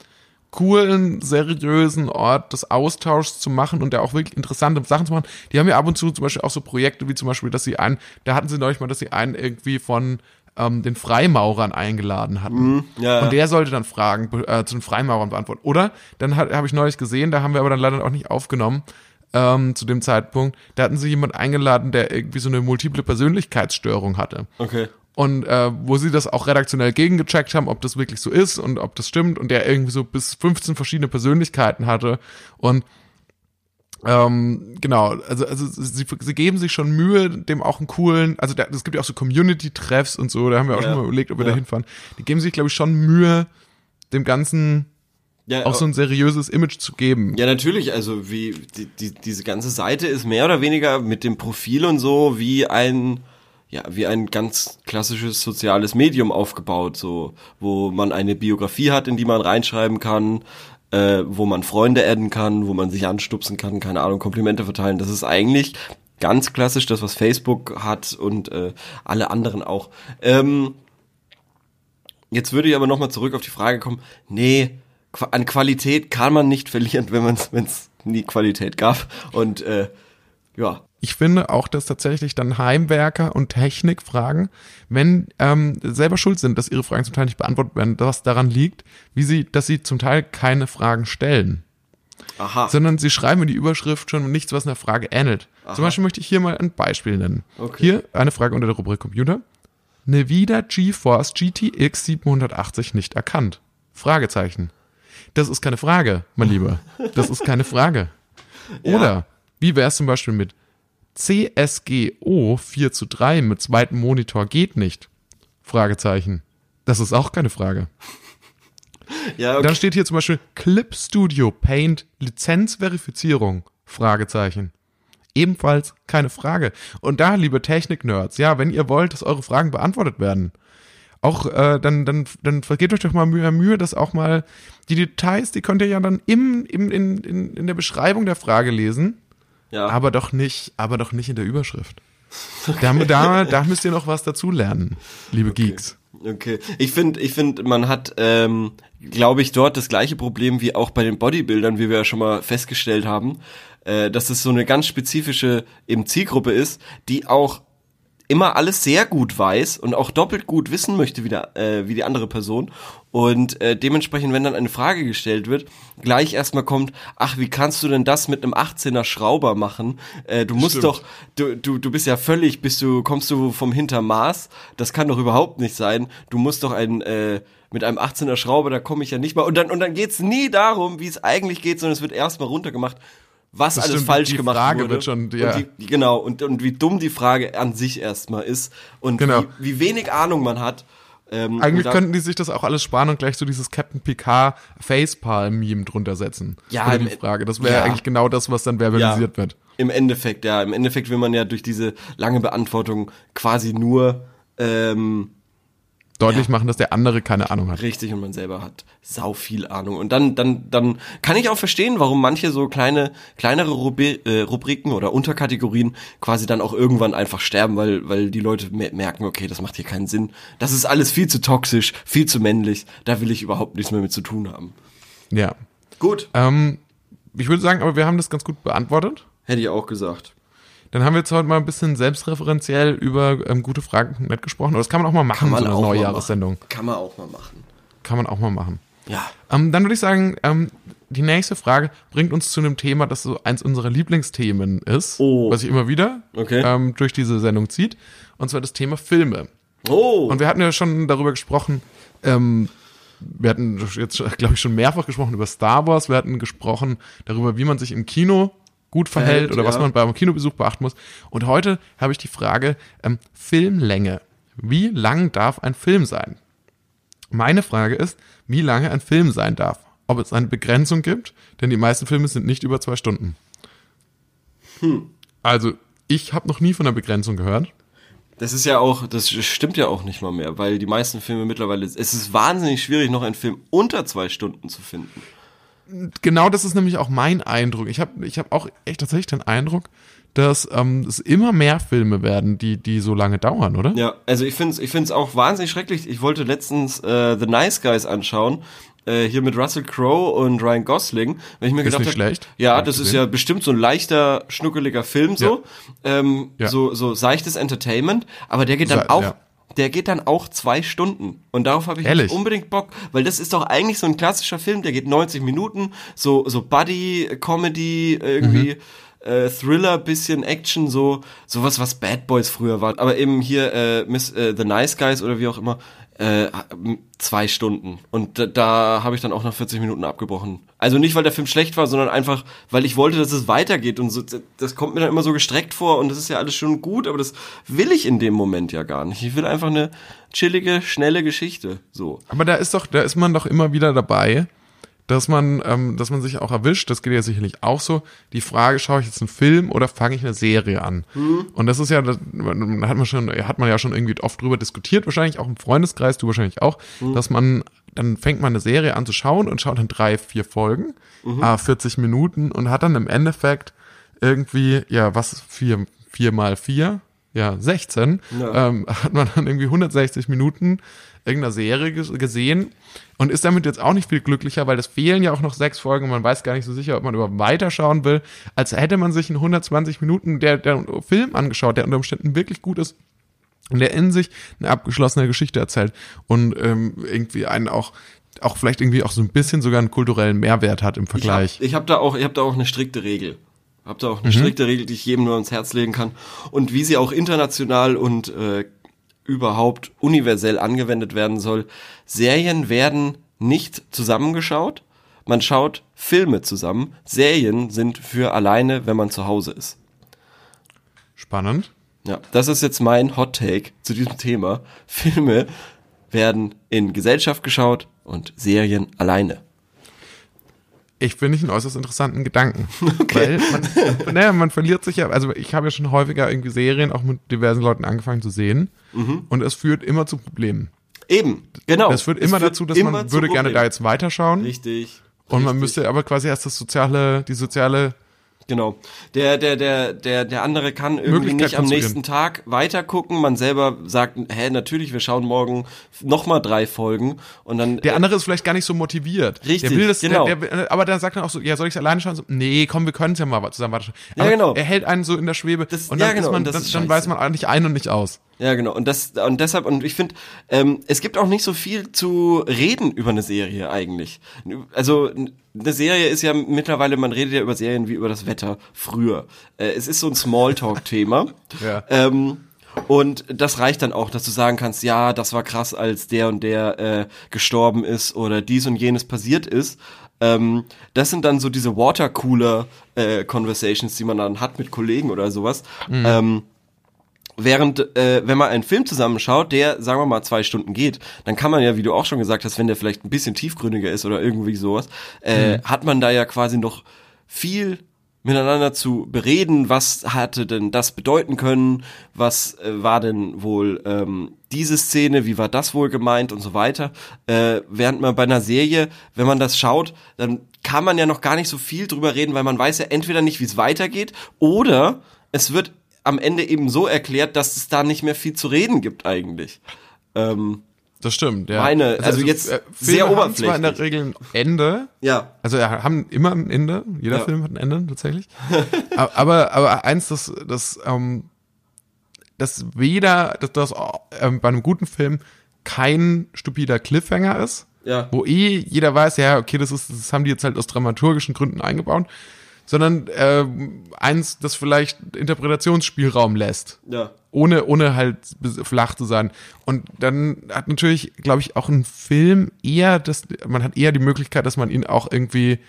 coolen, seriösen Ort des Austauschs zu machen und da auch wirklich interessante Sachen zu machen. Die haben ja ab und zu zum Beispiel auch so Projekte wie zum Beispiel, dass sie einen, da hatten sie neulich mal, dass sie einen irgendwie von ähm, den Freimaurern eingeladen hatten. Mhm, ja, und der sollte dann Fragen äh, zu den Freimaurern beantworten. Oder, dann habe ich neulich gesehen, da haben wir aber dann leider auch nicht aufgenommen, ähm, zu dem Zeitpunkt, da hatten sie jemand eingeladen, der irgendwie so eine multiple Persönlichkeitsstörung hatte. okay. Und äh, wo sie das auch redaktionell gegengecheckt haben, ob das wirklich so ist und ob das stimmt und der irgendwie so bis 15 verschiedene Persönlichkeiten hatte. Und ähm, genau, also, also sie, sie geben sich schon Mühe, dem auch einen coolen, also es gibt ja auch so Community-Treffs und so, da haben wir auch Ja. schon mal überlegt, ob wir Ja. da hinfahren. Die geben sich, glaube ich, schon Mühe, dem Ganzen Ja, auch so ein seriöses Image zu geben. Ja, natürlich, also wie die, die, diese ganze Seite ist mehr oder weniger mit dem Profil und so wie ein ja, wie ein ganz klassisches soziales Medium aufgebaut, so wo man eine Biografie hat, in die man reinschreiben kann, äh, wo man Freunde adden kann, wo man sich anstupsen kann, keine Ahnung, Komplimente verteilen. Das ist eigentlich ganz klassisch das, was Facebook hat und äh, alle anderen auch. Ähm, Jetzt würde ich aber nochmal zurück auf die Frage kommen, nee, an Qualität kann man nicht verlieren, wenn man wenn es nie Qualität gab. Und äh, ja, Ich finde auch, dass tatsächlich dann Heimwerker und Technikfragen, wenn ähm, selber schuld sind, dass ihre Fragen zum Teil nicht beantwortet werden, was daran liegt, wie sie, dass sie zum Teil keine Fragen stellen. aha. sondern sie schreiben in die Überschrift schon nichts, was einer Frage ähnelt. Zum Beispiel möchte ich hier mal ein Beispiel nennen. Okay. Hier eine Frage unter der Rubrik Computer. Nvidia GeForce GTX 780 nicht erkannt. Fragezeichen. Das ist keine Frage, mein Lieber. Das ist keine Frage. Oder wie wäre es zum Beispiel mit CSGO 4 zu 3 mit zweitem Monitor geht nicht? Fragezeichen. Das ist auch keine Frage. ja, Dann steht hier zum Beispiel Clip Studio Paint Lizenzverifizierung. Fragezeichen. Ebenfalls keine Frage. Und da, liebe Technik-Nerds, ja, wenn ihr wollt, dass eure Fragen beantwortet werden, auch äh, dann, dann, dann vergeht euch doch mal Mühe, Mühe, dass auch mal die Details, die könnt ihr ja dann im, im, in, in, in der Beschreibung der Frage lesen, ja. aber doch nicht, aber doch nicht in der Überschrift. Da, da, da müsst ihr noch was dazulernen, liebe Geeks. Okay. Ich finde, ich finde, man hat, ähm, glaube ich, dort das gleiche Problem wie auch bei den Bodybuildern, wie wir ja schon mal festgestellt haben, äh, dass es so eine ganz spezifische eben Zielgruppe ist, die auch immer alles sehr gut weiß und auch doppelt gut wissen möchte wie, der, äh, wie die andere Person und äh, dementsprechend, wenn dann eine Frage gestellt wird, gleich erstmal kommt, ach, wie kannst du denn das mit einem 18er Schrauber machen? Äh, du musst Stimmt. doch, du, du, du bist ja völlig, bist du, kommst du vom Hintermaß, das kann doch überhaupt nicht sein. Du musst doch ein, äh, mit einem 18er Schrauber, da komme ich ja nicht mal. Und dann, und dann geht's nie darum, wie es eigentlich geht, sondern es wird erstmal runtergemacht, was Das alles stimmt, falsch die gemacht Frage wurde. wird schon- ja. und die, genau, und, und wie dumm die Frage an sich erstmal ist und Genau. wie, wie wenig Ahnung man hat. Ähm, Eigentlich könnten die sich das auch alles sparen und gleich so dieses Captain Picard Facepalm-Meme drunter setzen. Ja, Oder die im- Frage. Das wäre ja. eigentlich genau das, was dann verbalisiert wird. Im Endeffekt, ja. Im Endeffekt will man ja durch diese lange Beantwortung quasi nur ähm, deutlich Ja. machen, dass der andere keine Ahnung hat. Richtig, und man selber hat sau viel Ahnung. Und dann, dann, dann kann ich auch verstehen, warum manche so kleine, kleinere Rubi äh, Rubriken oder Unterkategorien quasi dann auch irgendwann einfach sterben, weil, weil die Leute me merken, okay, das macht hier keinen Sinn. Das ist alles viel zu toxisch, viel zu männlich. Da will ich überhaupt nichts mehr mit zu tun haben. Ja. Gut. Ähm, ich würde sagen, aber wir haben das ganz gut beantwortet. Hätte ich auch gesagt. Dann haben wir jetzt heute mal ein bisschen selbstreferenziell über ähm, gute Fragen.net gesprochen. Aber das kann man auch mal machen, so eine auch mal Neujahressendung. Kann man auch mal machen. Kann man auch mal machen. Ja. Ähm, dann würde ich sagen, ähm, die nächste Frage bringt uns zu einem Thema, das so eins unserer Lieblingsthemen ist, Oh. was sich immer wieder Okay. ähm, durch diese Sendung zieht. Und zwar das Thema Filme. Oh. Und wir hatten ja schon darüber gesprochen, ähm, wir hatten jetzt, glaube ich, schon mehrfach gesprochen über Star Wars. Wir hatten gesprochen darüber, wie man sich im Kino gut verhält oder was ja. man beim Kinobesuch beachten muss. Und heute habe ich die Frage, ähm, Filmlänge. Wie lang darf ein Film sein? Meine Frage ist, wie lange ein Film sein darf. Ob es eine Begrenzung gibt, denn die meisten Filme sind nicht über zwei Stunden. Also, ich habe noch nie von einer Begrenzung gehört. Das ist ja auch, das stimmt ja auch nicht mal mehr, weil die meisten Filme mittlerweile, es ist wahnsinnig schwierig, noch einen Film unter zwei Stunden zu finden. Genau das ist nämlich auch mein Eindruck. Ich habe ich hab auch echt tatsächlich den Eindruck, dass ähm, es immer mehr Filme werden, die, die so lange dauern, oder? Ja, also ich finde es ich find's auch wahnsinnig schrecklich. Ich wollte letztens äh, The Nice Guys anschauen, äh, hier mit Russell Crowe und Ryan Gosling. Wenn ich mir Ist gedacht nicht hab, schlecht. Ja, das ist gesehen. ja bestimmt so ein leichter, schnuckeliger Film so. Ähm, Ja. so, so seichtes Entertainment, aber der geht dann Sa- auch. ja. Der geht dann auch zwei Stunden. Und darauf habe ich Ehrlich? nicht unbedingt Bock, weil das ist doch eigentlich so ein klassischer Film, der geht 90 Minuten, so, so Buddy, Comedy, irgendwie, Mhm. äh, Thriller, bisschen Action, so, sowas, was Bad Boys früher war. Aber eben hier, äh, Miss, äh, The Nice Guys oder wie auch immer, äh, zwei Stunden. Und da, da habe ich dann auch nach 40 Minuten abgebrochen. Also nicht, weil der Film schlecht war, sondern einfach, weil ich wollte, dass es weitergeht. Und so, das kommt mir dann immer so gestreckt vor und das ist ja alles schon gut, aber das will ich in dem Moment ja gar nicht. Ich will einfach eine chillige, schnelle Geschichte. So. Aber da ist doch, da ist man doch immer wieder dabei, dass man, ähm, dass man sich auch erwischt, das geht ja sicherlich auch so, die Frage, schaue ich jetzt einen Film oder fange ich eine Serie an? Und das ist ja, das man- hat man schon, hat man ja schon irgendwie oft drüber diskutiert, wahrscheinlich auch im Freundeskreis, du wahrscheinlich auch, dass man, dann fängt man eine Serie an zu schauen und schaut dann drei, vier Folgen, ah, 40 Minuten und hat dann im Endeffekt irgendwie, ja, was, vier, vier mal vier? Ja, 16, Ja. ähm, hat man dann irgendwie 160 Minuten irgendeiner Serie ges- gesehen und ist damit jetzt auch nicht viel glücklicher, weil es fehlen ja auch noch sechs Folgen und man weiß gar nicht so sicher, ob man überhaupt weiterschauen will, als hätte man sich in 120 Minuten der, der Film angeschaut, der unter Umständen wirklich gut ist und der in sich eine abgeschlossene Geschichte erzählt und ähm, irgendwie einen auch auch vielleicht irgendwie auch so ein bisschen sogar einen kulturellen Mehrwert hat im Vergleich. Ich habe hab da auch, ich habe da auch eine strikte Regel. Hab da auch Mhm. eine strikte Regel, die ich jedem nur ans Herz legen kann. Und wie sie auch international und äh, überhaupt universell angewendet werden soll. Serien werden nicht zusammengeschaut. Man schaut Filme zusammen. Serien sind für alleine, wenn man zu Hause ist. Spannend. Ja, das ist jetzt mein Hot Take zu diesem Thema. Filme werden in Gesellschaft geschaut und Serien alleine. Ich finde ich einen äußerst interessanten Gedanken. Weil man, naja, man verliert sich ja, also ich habe ja schon häufiger irgendwie Serien auch mit diversen Leuten angefangen zu sehen und es führt immer zu Problemen. Eben, genau. Es führt immer führt dazu, dass immer man würde gerne da jetzt weiterschauen Richtig. und man richtig. müsste aber quasi erst das soziale, die soziale Genau. Der, der, der, der, der andere kann irgendwie nicht am nächsten Tag weitergucken. Man selber sagt, hä, natürlich, wir schauen morgen nochmal drei Folgen und dann. Der andere ist vielleicht gar nicht so motiviert. Richtig, der will das, genau. Der, der, aber dann sagt er auch so, ja, soll ich es alleine schauen? So, nee, komm, wir können es ja mal zusammen weiterschauen. Ja, Aber genau. Er hält einen so in der Schwebe Das- und ja, dann, genau, ist man, das dann, ist dann weiß man eigentlich ein und nicht aus. Ja, genau. Und das und deshalb und ich finde, ähm, es gibt auch nicht so viel zu reden über eine Serie eigentlich. Also eine Serie ist ja mittlerweile, man redet ja über Serien wie über das Wetter früher. Äh, es ist so ein Smalltalk-Thema. Ja. Ähm, und das reicht dann auch, dass du sagen kannst, ja, das war krass, als der und der äh, gestorben ist oder dies und jenes passiert ist. Ähm, das sind dann so diese Watercooler-Conversations, die man dann hat mit Kollegen oder sowas. Ähm, Während, äh, wenn man einen Film zusammenschaut, der, sagen wir mal, zwei Stunden geht, dann kann man ja, wie du auch schon gesagt hast, wenn der vielleicht ein bisschen tiefgründiger ist oder irgendwie sowas, äh, hat man da ja quasi noch viel miteinander zu bereden, was hatte denn das bedeuten können, was äh, war denn wohl ähm, diese Szene, wie war das wohl gemeint? Und so weiter. Äh, während man bei einer Serie, wenn man das schaut, dann kann man ja noch gar nicht so viel drüber reden, weil man weiß ja entweder nicht, wie es weitergeht, oder es wird am Ende eben so erklärt, dass es da nicht mehr viel zu reden gibt eigentlich. Ähm, Das stimmt, ja. Meine, also jetzt äh, sehr Filme haben zwar in der oberflächlich. Regel ein Ende, ja, also ja, haben immer ein Ende. Jeder Ja. Film hat ein Ende tatsächlich. aber aber eins, das das ähm, das weder dass das ähm, bei einem guten Film kein stupider Cliffhanger ist, ja, wo eh jeder weiß, ja okay, das ist das haben die jetzt halt aus dramaturgischen Gründen eingebaut, sondern ähm, eins, das vielleicht Interpretationsspielraum lässt ja. ohne, ohne halt flach zu sein. Und dann hat natürlich, glaube ich, auch ein Film eher das, man hat eher die Möglichkeit, dass man ihn auch irgendwie,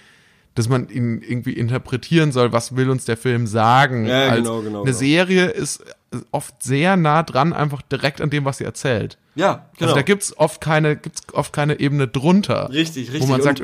dass man ihn irgendwie interpretieren soll, was will uns der Film sagen. Ja, als genau, genau, Eine genau. Serie ist oft sehr nah dran, einfach direkt an dem, was sie erzählt. Ja, genau. Also da gibt's oft keine, gibt's oft keine Ebene drunter. Richtig, richtig. Wo man sagt,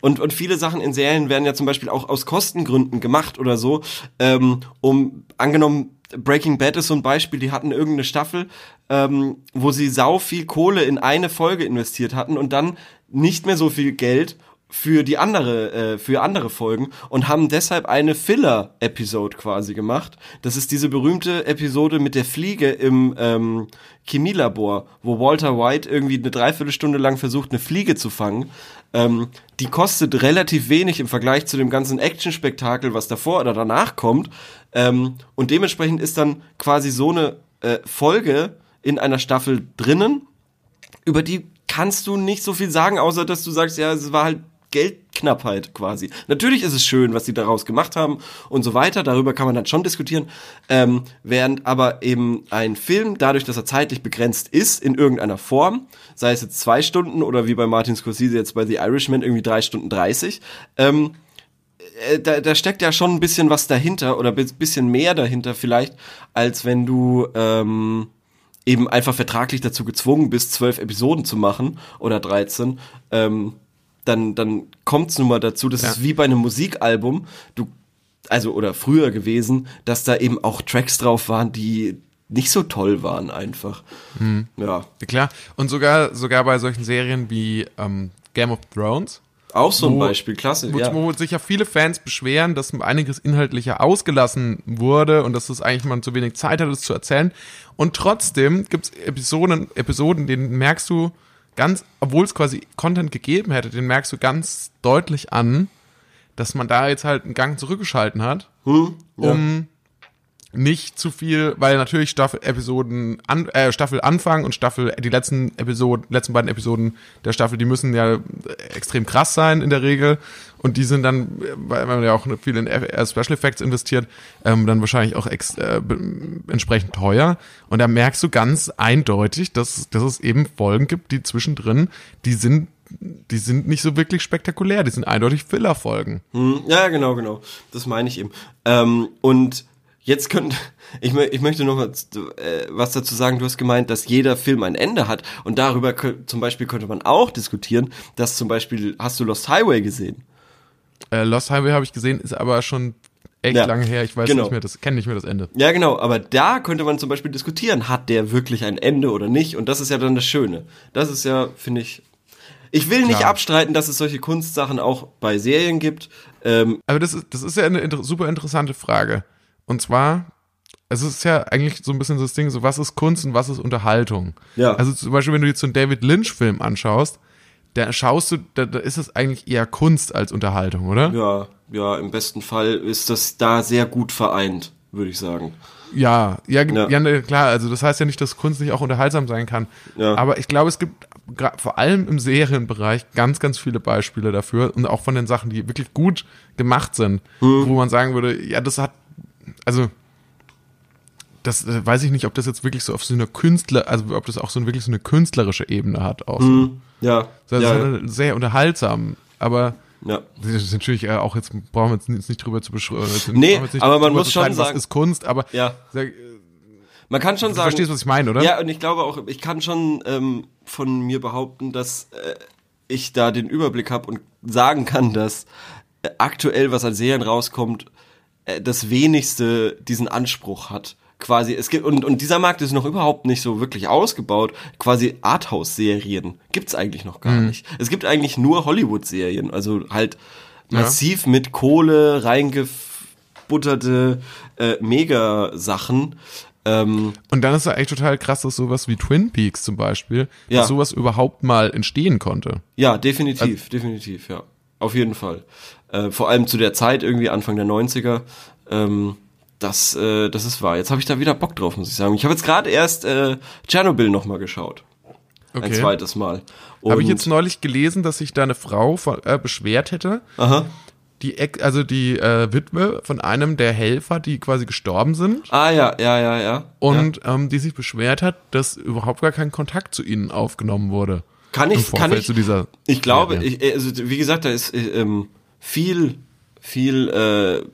Und, und viele Sachen in Serien werden ja zum Beispiel auch aus Kostengründen gemacht oder so, ähm, um angenommen, Breaking Bad ist so ein Beispiel, die hatten irgendeine Staffel, ähm, wo sie sau viel Kohle in eine Folge investiert hatten und dann nicht mehr so viel Geld für die andere, äh, für andere Folgen und haben deshalb eine Filler-Episode quasi gemacht. Das ist diese berühmte Episode mit der Fliege im ähm, Chemielabor, wo Walter White irgendwie eine Dreiviertelstunde lang versucht, eine Fliege zu fangen. Ähm, die kostet relativ wenig im Vergleich zu dem ganzen Action-Spektakel, was davor oder danach kommt. Ähm, und dementsprechend ist dann quasi so eine äh, Folge in einer Staffel drinnen, über die kannst du nicht so viel sagen, außer dass du sagst, ja, es war halt Geldknappheit quasi. Natürlich ist es schön, was die daraus gemacht haben und so weiter, darüber kann man dann schon diskutieren, ähm, während aber eben ein Film, dadurch, dass er zeitlich begrenzt ist, in irgendeiner Form, sei es jetzt zwei Stunden oder wie bei Martin Scorsese jetzt bei The Irishman irgendwie drei Stunden dreißig, ähm, äh, da, da steckt ja schon ein bisschen was dahinter oder ein bisschen mehr dahinter vielleicht, als wenn du ähm, eben einfach vertraglich dazu gezwungen bist, zwölf Episoden zu machen oder 13. Ähm, dann, dann kommt's nun mal dazu, das Ja. ist wie bei einem Musikalbum, du, also oder früher gewesen, dass da eben auch Tracks drauf waren, die nicht so toll waren einfach. Ja. Ja, Klar. Und sogar, sogar bei solchen Serien wie ähm, Game of Thrones, Auch so ein Wo- Beispiel, klasse. wo, ja. wo sich ja viele Fans beschweren, dass einiges inhaltlicher ausgelassen wurde und dass es eigentlich man zu wenig Zeit hat, es zu erzählen. Und trotzdem gibt's Episoden, Episoden, denen merkst du ganz, obwohl es quasi Content gegeben hätte, den merkst du ganz deutlich an, dass man da jetzt halt einen Gang zurückgeschalten hat, Hm? Ja. um nicht zu viel, weil natürlich Staffel Episoden an, äh, Staffel Anfang und Staffel die letzten Episoden letzten beiden Episoden der Staffel, die müssen ja extrem krass sein in der Regel und die sind dann, weil man ja auch viel in äh, Special Effects investiert, ähm, dann wahrscheinlich auch ex, äh, entsprechend teuer und da merkst du ganz eindeutig, dass dass es eben Folgen gibt, die zwischendrin, die sind die sind nicht so wirklich spektakulär, die sind eindeutig Filler-Folgen. Hm, Ja, genau, genau. Das meine ich eben. Ähm, und jetzt könnte ich, ich möchte noch mal, äh, was dazu sagen. Du hast gemeint, dass jeder Film ein Ende hat und darüber zum Beispiel könnte man auch diskutieren, dass zum Beispiel hast du Lost Highway gesehen? Äh, Lost Highway habe ich gesehen, ist aber schon echt Ja, lange her. Ich weiß genau. nicht mehr, das kenne nicht mehr das Ende. Ja, genau. Aber da könnte man zum Beispiel diskutieren, hat der wirklich ein Ende oder nicht? Und das ist ja dann das Schöne. Das ist ja, finde ich. Ich will nicht Klar. abstreiten, dass es solche Kunstsachen auch bei Serien gibt. Ähm, Aber das ist, das ist ja eine inter super interessante Frage. Und zwar, es ist ja eigentlich so ein bisschen das Ding, so was ist Kunst und was ist Unterhaltung? Ja. Also zum Beispiel, wenn du jetzt so einen David Lynch-Film anschaust, da schaust du, da, da ist es eigentlich eher Kunst als Unterhaltung, oder? ja, ja, im besten Fall ist das da sehr gut vereint, würde ich sagen. Ja, ja, Ja. ja. ne, klar, also das heißt ja nicht, dass Kunst nicht auch unterhaltsam sein kann. Ja. Aber ich glaube, es gibt vor allem im Serienbereich ganz, ganz viele Beispiele dafür und auch von den Sachen, die wirklich gut gemacht sind, Hm. wo man sagen würde, ja, das hat, also das äh, weiß ich nicht, ob das jetzt wirklich so auf so eine Künstler, also ob das auch so wirklich so eine künstlerische Ebene hat. Auch so. Hm, ja, Das ja, ist ja, sehr unterhaltsam, aber ja. das ist natürlich äh, auch jetzt brauchen wir jetzt nicht, nicht drüber zu beschreiben. Nee, aber man muss schon was sagen- ist Kunst, aber Ja. sag, äh, Man kann schon du sagen. verstehst, was ich meine, oder? Ja, und ich glaube auch, ich kann schon ähm, von mir behaupten, dass äh, ich da den Überblick habe und sagen kann, dass äh, aktuell, was an Serien rauskommt, äh, das wenigste diesen Anspruch hat. Quasi, es gibt, und, und dieser Markt ist noch überhaupt nicht so wirklich ausgebaut. Quasi Arthouse-Serien gibt's eigentlich noch gar nicht. Es gibt eigentlich nur Hollywood-Serien, also halt massiv mit Kohle reingebutterte äh, Mega-Sachen. Ähm, Und dann ist es eigentlich total krass, dass sowas wie Twin Peaks zum Beispiel, Ja. dass sowas überhaupt mal entstehen konnte. Ja, definitiv, definitiv, ja. Auf jeden Fall. Äh, vor allem zu der Zeit, irgendwie Anfang der 90er. Ähm, das, äh, das ist wahr. Jetzt habe ich da wieder Bock drauf, muss ich sagen. Ich habe jetzt gerade erst äh, Tschernobyl nochmal geschaut. Ein Okay. zweites Mal. Habe ich jetzt neulich gelesen, dass sich da eine Frau von, äh, beschwert hätte, Aha. die also die äh, Witwe von einem der Helfer, die quasi gestorben sind Ah ja, ja, ja, ja. und ähm, die sich beschwert hat, dass überhaupt gar kein Kontakt zu ihnen aufgenommen wurde. Kann ich, kann ich, zu dieser Ich glaube, Serie. ich, also wie gesagt, da ist äh, ähm, viel, viel äh,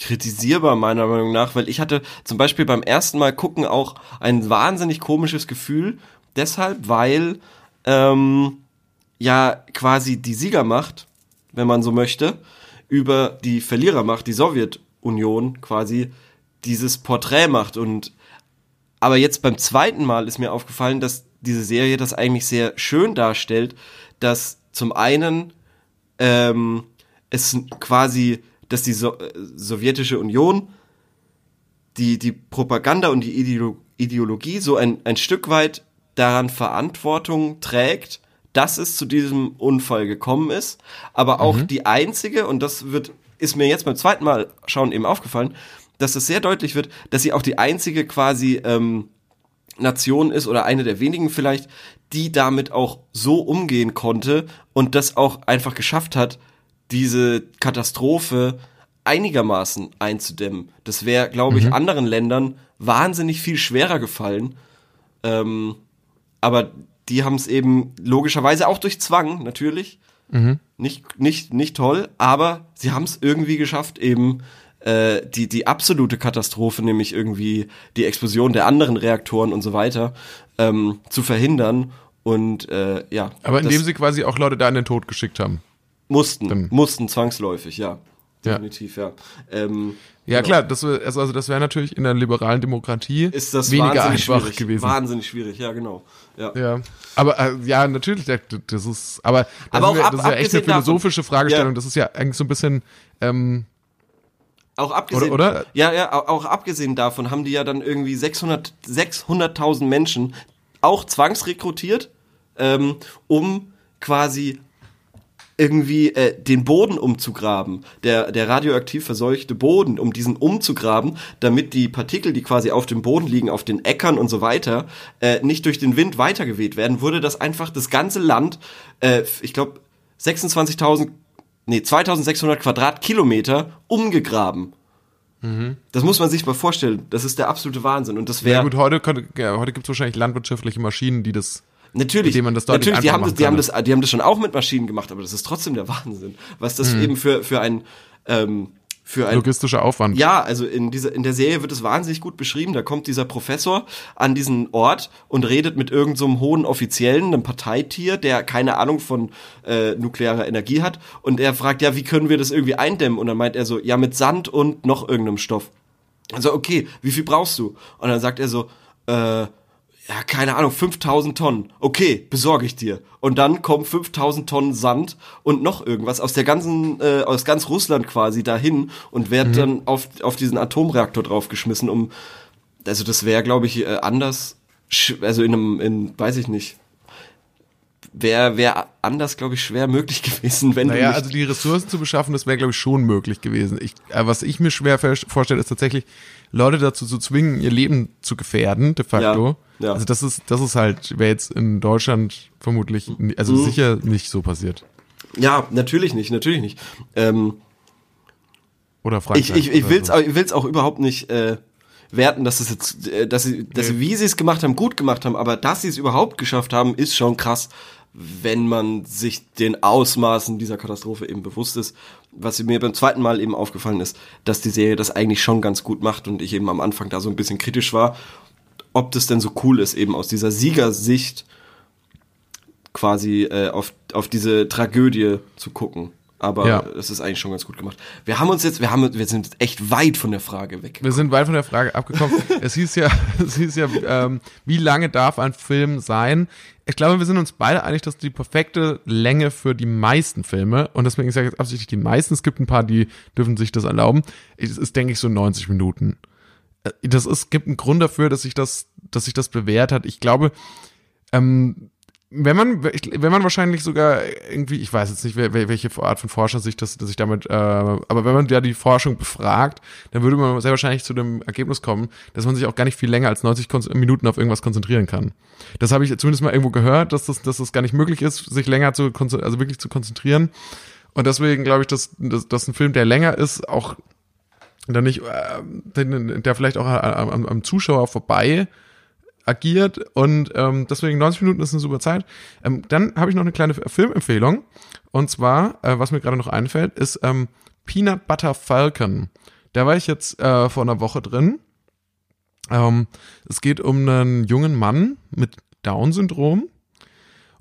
kritisierbar meiner Meinung nach, weil ich hatte zum Beispiel beim ersten Mal gucken auch ein wahnsinnig komisches Gefühl, deshalb, weil ähm, ja quasi die Siegermacht, wenn man so möchte, über die Verlierermacht, die Sowjetunion quasi dieses Porträt macht. Und aber jetzt beim zweiten Mal ist mir aufgefallen, dass diese Serie das eigentlich sehr schön darstellt, dass zum einen ähm, es quasi, dass die so sowjetische Union die, die Propaganda und die Ideolo Ideologie so ein, ein Stück weit daran Verantwortung trägt, dass es zu diesem Unfall gekommen ist, aber auch die einzige, und das wird, ist mir jetzt beim zweiten Mal schauen eben aufgefallen, dass es sehr deutlich wird, dass sie auch die einzige quasi ähm, Nation ist oder eine der wenigen vielleicht, die damit auch so umgehen konnte und das auch einfach geschafft hat, diese Katastrophe einigermaßen einzudämmen. Das wäre, glaube ich, anderen Ländern wahnsinnig viel schwerer gefallen. Ähm, aber die haben es eben logischerweise auch durch Zwang, natürlich. Nicht, nicht, nicht toll, aber sie haben es irgendwie geschafft, eben äh, die, die absolute Katastrophe, nämlich irgendwie die Explosion der anderen Reaktoren und so weiter, ähm, zu verhindern. Und äh, ja, Aber indem sie quasi auch Leute da in den Tod geschickt haben. Mussten, dann- mussten zwangsläufig, ja. Ja. Definitiv, ja. Ähm, Ja genau. klar, das also also das wäre natürlich in der liberalen Demokratie ist das weniger wahnsinnig einfach schwierig. gewesen. Wahnsinnig schwierig, ja, genau. Ja. Ja, aber äh, ja, natürlich, das ist, aber das, Aber auch ist, ja- ab- das ist ja echt eine abgesehen davon- philosophische Fragestellung. Ja. Das ist ja eigentlich so ein bisschen, ähm, Auch abgesehen, Oder- oder? Ja, ja, au- auch abgesehen davon haben die ja dann irgendwie 600 600.000 Menschen auch zwangsrekrutiert, ähm, um quasi irgendwie äh, den Boden umzugraben, der, der radioaktiv verseuchte Boden, um diesen umzugraben, damit die Partikel, die quasi auf dem Boden liegen, auf den Äckern und so weiter, äh, nicht durch den Wind weitergeweht werden, wurde das einfach das ganze Land, äh, ich glaube 26.000, nee 2.600 Quadratkilometer umgegraben. Das muss man sich mal vorstellen. Das ist der absolute Wahnsinn. Und das ja wäre gut, heute, könnte- ja, heute gibt es wahrscheinlich landwirtschaftliche Maschinen, die das, Natürlich, mit man das deutlich natürlich, die haben das, die haben das, die haben das schon auch mit Maschinen gemacht, aber das ist trotzdem der Wahnsinn, was das Mhm. eben für für ein ähm, für ein logistische Aufwand. ja, also in dieser in der Serie wird es wahnsinnig gut beschrieben. Da kommt dieser Professor an diesen Ort und redet mit irgendeinem so hohen Offiziellen, einem Parteitier, der keine Ahnung von äh, nuklearer Energie hat. Und er fragt, ja, wie können wir das irgendwie eindämmen? Und dann meint er so, ja, mit Sand und noch irgendeinem Stoff. Also okay, wie viel brauchst du? Und dann sagt er so, äh, ja, keine Ahnung, 5000 Tonnen. Okay, besorge ich dir. Und dann kommen 5000 Tonnen Sand und noch irgendwas aus der ganzen, äh, aus ganz Russland quasi dahin und werden dann auf, auf diesen Atomreaktor draufgeschmissen, um, also das wäre, glaube ich, äh, anders, also in einem, in, weiß ich nicht, wäre wär anders, glaube ich, schwer möglich gewesen, wenn Naja, also die Ressourcen zu beschaffen, das wäre, glaube ich, schon möglich gewesen. Ich, äh, was ich mir schwer vorstelle, ist tatsächlich, Leute dazu zu zwingen, ihr Leben zu gefährden, de facto. Ja, ja. Also das ist, das ist halt, wäre jetzt in Deutschland vermutlich, also Mhm. sicher nicht so passiert. ja, natürlich nicht, natürlich nicht. Ähm, Oder ich, Frankreich. ich, ich oder will's, so. auch- ich will's auch überhaupt nicht äh, werten, dass es jetzt, äh, dass sie, dass sie, wie sie es gemacht haben, gut gemacht haben, aber dass sie es überhaupt geschafft haben, ist schon krass, wenn man sich den Ausmaßen dieser Katastrophe eben bewusst ist. Was mir beim zweiten Mal eben aufgefallen ist, dass die Serie das eigentlich schon ganz gut macht und ich eben am Anfang da so ein bisschen kritisch war, ob das denn so cool ist, eben aus dieser Siegersicht quasi äh, auf, auf diese Tragödie zu gucken. Aber Ja. es ist eigentlich schon ganz gut gemacht. Wir haben uns jetzt, wir haben, wir sind echt weit von der Frage weg. Wir sind weit von der Frage abgekommen. es hieß ja, es hieß ja, ähm, wie lange darf ein Film sein? Ich glaube, wir sind uns beide einig, dass die perfekte Länge für die meisten Filme, und deswegen sage ich jetzt absichtlich die meisten, es gibt ein paar, die dürfen sich das erlauben, es ist, denke ich, so 90 Minuten. Äh, Das ist, gibt einen Grund dafür, dass sich das, dass sich das bewährt hat. Ich glaube, ähm, wenn man, ich- wenn man wahrscheinlich sogar irgendwie, ich weiß jetzt nicht, welche Art von Forscher sich das, sich damit, äh, aber wenn man ja die Forschung befragt, dann würde man sehr wahrscheinlich zu dem Ergebnis kommen, dass man sich auch gar nicht viel länger als 90 Kon Minuten auf irgendwas konzentrieren kann. Das habe ich zumindest mal irgendwo gehört, dass das, dass das gar nicht möglich ist, sich länger zu, also wirklich zu konzentrieren. Und deswegen glaube ich, dass, dass, dass ein Film, der länger ist, auch dann nicht, äh, der vielleicht auch am- am Zuschauer vorbei agiert und ähm, deswegen 90 Minuten ist eine super Zeit. Ähm, dann habe ich noch eine kleine Filmempfehlung und zwar, äh, was mir gerade noch einfällt, ist ähm, Peanut Butter Falcon. Da war ich jetzt äh, vor einer Woche drin. Ähm, es geht um einen jungen Mann mit Down-Syndrom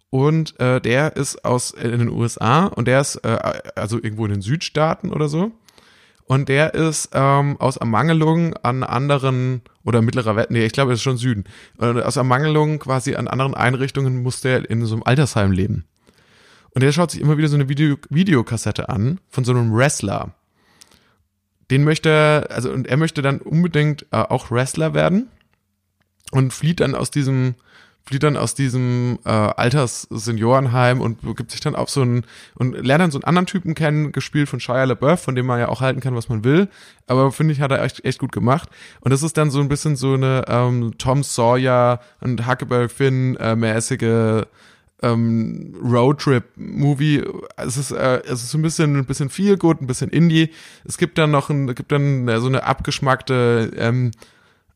und äh, der ist aus äh, in den USA und der ist äh, also irgendwo in den Südstaaten oder so und der ist ähm, aus Ermangelung an anderen oder mittlerer Welt, nee, ich glaube, es ist schon Süden. Und aus Ermangelung quasi an anderen Einrichtungen musste er in so einem Altersheim leben. Und der schaut sich immer wieder so eine Video Videokassette an von so einem Wrestler. Den möchte er, also und er möchte dann unbedingt äh, auch Wrestler werden und flieht dann aus diesem flieht dann aus diesem äh, Alters-Seniorenheim und begibt sich dann auf so einen und lernt dann so einen anderen Typen kennen, gespielt von Shia LaBeouf, von dem man ja auch halten kann, was man will. Aber finde ich, hat er echt, echt gut gemacht. Und das ist dann so ein bisschen so eine ähm, Tom Sawyer und Huckleberry Finn äh, mäßige ähm, Roadtrip-Movie. Es ist, äh, es ist ein bisschen, ein bisschen viel gut, ein bisschen Indie. Es gibt dann noch ein, gibt dann äh, so eine abgeschmackte, ähm,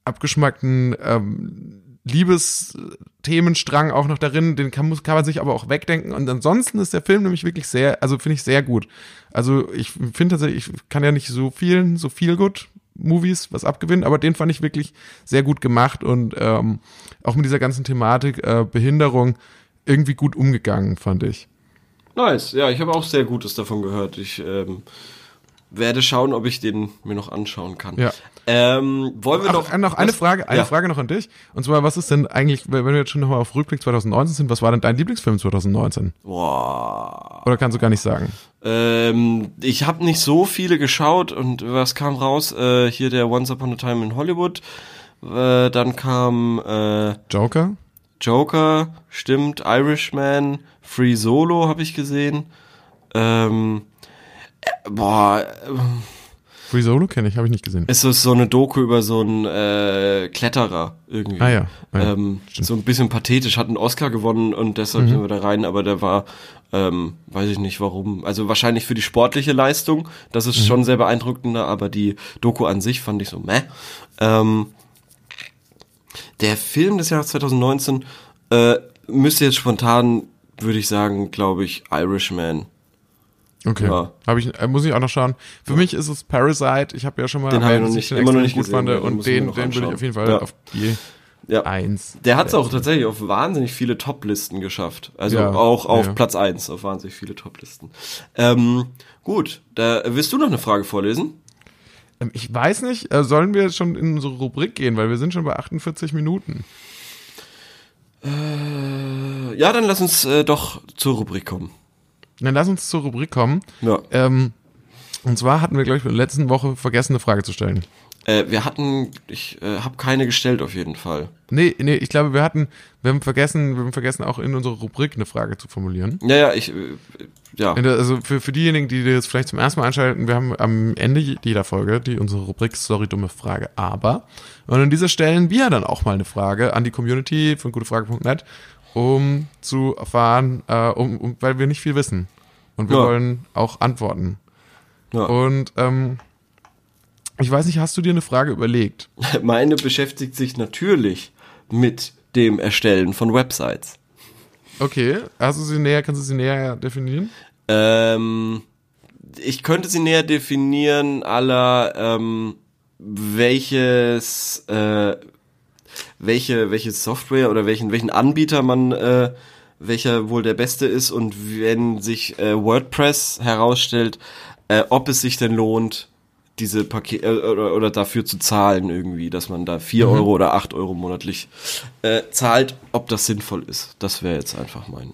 abgeschmackten ähm, Liebesthemenstrang auch noch darin, den kann, muss, kann man sich aber auch wegdenken. Und ansonsten ist der Film nämlich wirklich sehr, also finde ich sehr gut. Also ich finde tatsächlich, ich kann ja nicht so vielen, so viel gut Movies was abgewinnen, aber den fand ich wirklich sehr gut gemacht und ähm, auch mit dieser ganzen Thematik äh, Behinderung irgendwie gut umgegangen, fand ich. Nice, ja, ich habe auch sehr Gutes davon gehört. Ich ähm, werde schauen, ob ich den mir noch anschauen kann. Ja. Ähm, wollen wir Ach, noch äh, noch eine was- Frage, eine ja. Frage noch an dich. Und zwar, was ist denn eigentlich, wenn wir jetzt schon nochmal auf Rückblick 2019 sind, was war denn dein Lieblingsfilm 2019? Boah. Oder kannst du gar nicht sagen? Ähm, ich habe nicht so viele geschaut und was kam raus? Äh, hier der Once Upon a Time in Hollywood. Äh, dann kam äh, Joker? Joker, stimmt, Irishman, Free Solo habe ich gesehen. Ähm, äh, boah, ähm, Free Solo kenne ich, habe ich nicht gesehen. es ist so eine Doku über so einen äh, Kletterer irgendwie. Ah ja, ah ja, ähm, so ein bisschen pathetisch, hat einen Oscar gewonnen und deshalb Mhm. sind wir da rein, aber der war, ähm, weiß ich nicht warum. Also wahrscheinlich für die sportliche Leistung, das Mhm. ist schon sehr beeindruckender, aber die Doku an sich fand ich so meh. Ähm, der Film des Jahres 2019 äh, müsste jetzt spontan, würde ich sagen, glaube ich, Irishman. Okay. Ja. Hab ich, äh, muss ich auch noch schauen. Für mich ist es Parasite. Ich habe ja schon mal Den ich erwähnt, noch nicht- den immer noch nicht gut gesehen, fand ja, und ich den, den würde ich auf jeden Fall Ja. auf die Ja. Eins. Der hat es auch tatsächlich auf wahnsinnig viele Top-Listen geschafft. Also Ja, auch auf ja. Platz eins auf wahnsinnig viele Top-Listen. Ähm, gut, da willst du noch eine Frage vorlesen? Ähm, Ich weiß nicht, äh, sollen wir schon in unsere Rubrik gehen, weil wir sind schon bei 48 Minuten. Äh, ja, dann lass uns äh, doch zur Rubrik kommen. Dann lass uns zur Rubrik kommen. Ja. Ähm, und zwar hatten wir, glaube ich, in der letzten Woche vergessen, eine Frage zu stellen. Äh, wir hatten, ich äh, habe keine gestellt auf jeden Fall. Nee, nee, ich glaube, wir hatten, wir haben vergessen, wir haben vergessen, auch in unserer Rubrik eine Frage zu formulieren. Ja, ja, ich, äh, ja. Also für, für diejenigen, die das vielleicht zum ersten Mal einschalten, wir haben am Ende jeder Folge die unsere Rubrik Sorry, dumme Frage, aber. Und an dieser stellen wir dann auch mal eine Frage an die Community von gutefrage.net, um zu erfahren, äh, um, um, weil wir nicht viel wissen. Und wir Ja. wollen auch antworten. ja. Und ähm, ich weiß nicht, hast du dir eine Frage überlegt? Meine beschäftigt sich natürlich mit dem Erstellen von Websites. Okay, hast du sie näher, kannst du sie näher definieren? Ähm, ich könnte sie näher definieren, aller ähm, welches äh, welche welche Software oder welchen welchen Anbieter man äh, welcher wohl der beste ist und wenn sich äh, WordPress herausstellt, äh, ob es sich denn lohnt, diese Pakete äh, oder, oder dafür zu zahlen irgendwie, dass man da 4 Mhm. Euro oder 8 Euro monatlich äh, zahlt, ob das sinnvoll ist. Das wäre jetzt einfach mein,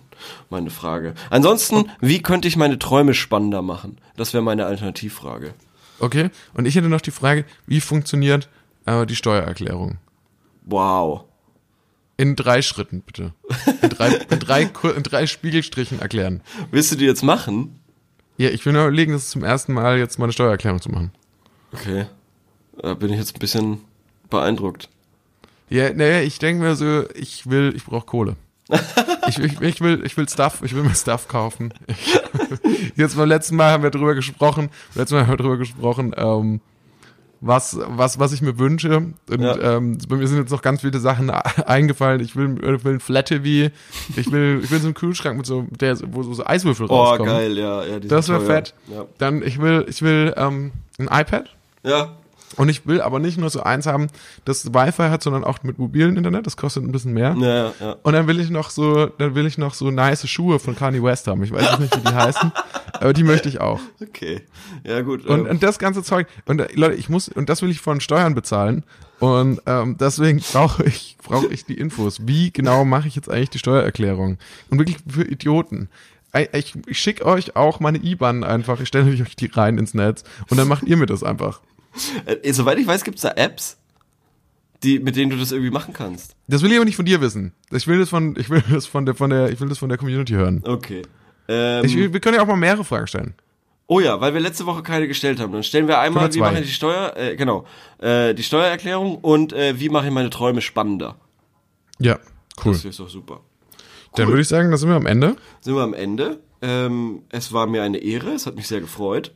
meine Frage. Ansonsten, wie könnte ich meine Träume spannender machen? Das wäre meine Alternativfrage. Okay. Und ich hätte noch die Frage, wie funktioniert äh, die Steuererklärung? Wow. In drei Schritten, bitte. In drei, in drei, in drei Spiegelstrichen erklären. Willst du die jetzt machen? Ja, ich will nur überlegen, das ist zum ersten Mal jetzt mal eine Steuererklärung zu machen. Okay. Da bin ich jetzt ein bisschen beeindruckt. Ja, naja, ich denke mir so, ich will, ich brauche Kohle. Ich, ich, ich will, ich will Stuff, ich will mir Stuff kaufen. Ich, jetzt beim letzten Mal haben wir drüber gesprochen, beim letzten Mal haben wir drüber gesprochen, ähm, was, was, was ich mir wünsche. Und Ja. ähm, bei mir sind jetzt noch ganz viele Sachen eingefallen. Ich will, ich will ein Flat TV, ich will, ich will so einen Kühlschrank mit so, der, wo so, Eiswürfel Oh, rauskommen. geil, ja. ja Das wäre fett. Ja. Dann, ich will, ich will ähm, ein iPad. ja. Und ich will aber nicht nur so eins haben, das Wi-Fi hat, sondern auch mit mobilem Internet. Das kostet ein bisschen mehr. Ja, ja, ja. Und dann will ich noch so, dann will ich noch so nice Schuhe von Kanye West haben. Ich weiß nicht, wie die heißen, aber die möchte ich auch. Okay. Ja, gut. Und, ähm, und das ganze Zeug. Und äh, Leute, ich muss, und das will ich von Steuern bezahlen. Und ähm, deswegen brauche ich, brauche ich die Infos. Wie genau mache ich jetzt eigentlich die Steuererklärung? Und wirklich für Idioten. Ich, ich schicke euch auch meine IBAN einfach, ich stelle euch die rein ins Netz und dann macht ihr mir das einfach. äh, soweit ich weiß, gibt's da Apps, die, mit denen du das irgendwie machen kannst. Das will ich aber nicht von dir wissen. Ich will das von, ich will das von der, von der, ich will das von der Community hören. Okay. Ähm, Ich, wir können ja auch mal mehrere Fragen stellen. oh ja, weil wir letzte Woche keine gestellt haben. Dann stellen wir einmal, wie mache ich die Steuer, äh, genau, äh, die Steuererklärung und äh, wie mache ich meine Träume spannender. Ja, cool. Das ist doch super. Dann würde ich sagen, da sind wir am Ende. Sind wir am Ende. Ähm, es war mir eine Ehre, es hat mich sehr gefreut.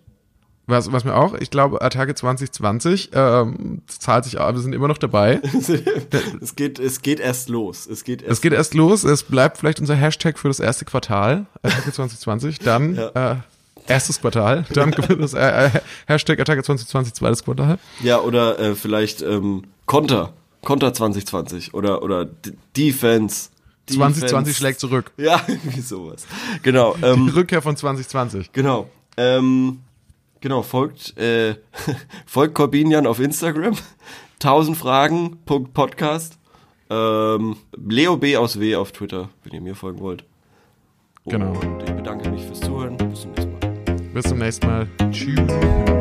Was, was mir auch, ich glaube, Attacke 2020 ähm, das zahlt sich aus, wir sind immer noch dabei. es, geht, es geht erst los. Es geht erst Es geht erst los, es bleibt vielleicht unser Hashtag für das erste Quartal, Attacke 2020, dann äh, erstes Quartal, dann es äh, äh, Hashtag Attacke 2020, zweites Quartal. Ja, oder äh, vielleicht ähm, Konter. Konter 2020 oder, oder D Defense. 2020 Defense. schlägt zurück. Ja, irgendwie sowas. Genau. Die Ähm, Rückkehr von 2020. genau. Ähm, genau, folgt, äh, folgt Corbinian auf Instagram. 1000 Fragen. Punkt Podcast. Ähm, Leo B aus W auf Twitter, wenn ihr mir folgen wollt. Genau. Und ich bedanke mich fürs Zuhören. Bis zum nächsten Mal. Bis zum nächsten Mal. Tschüss.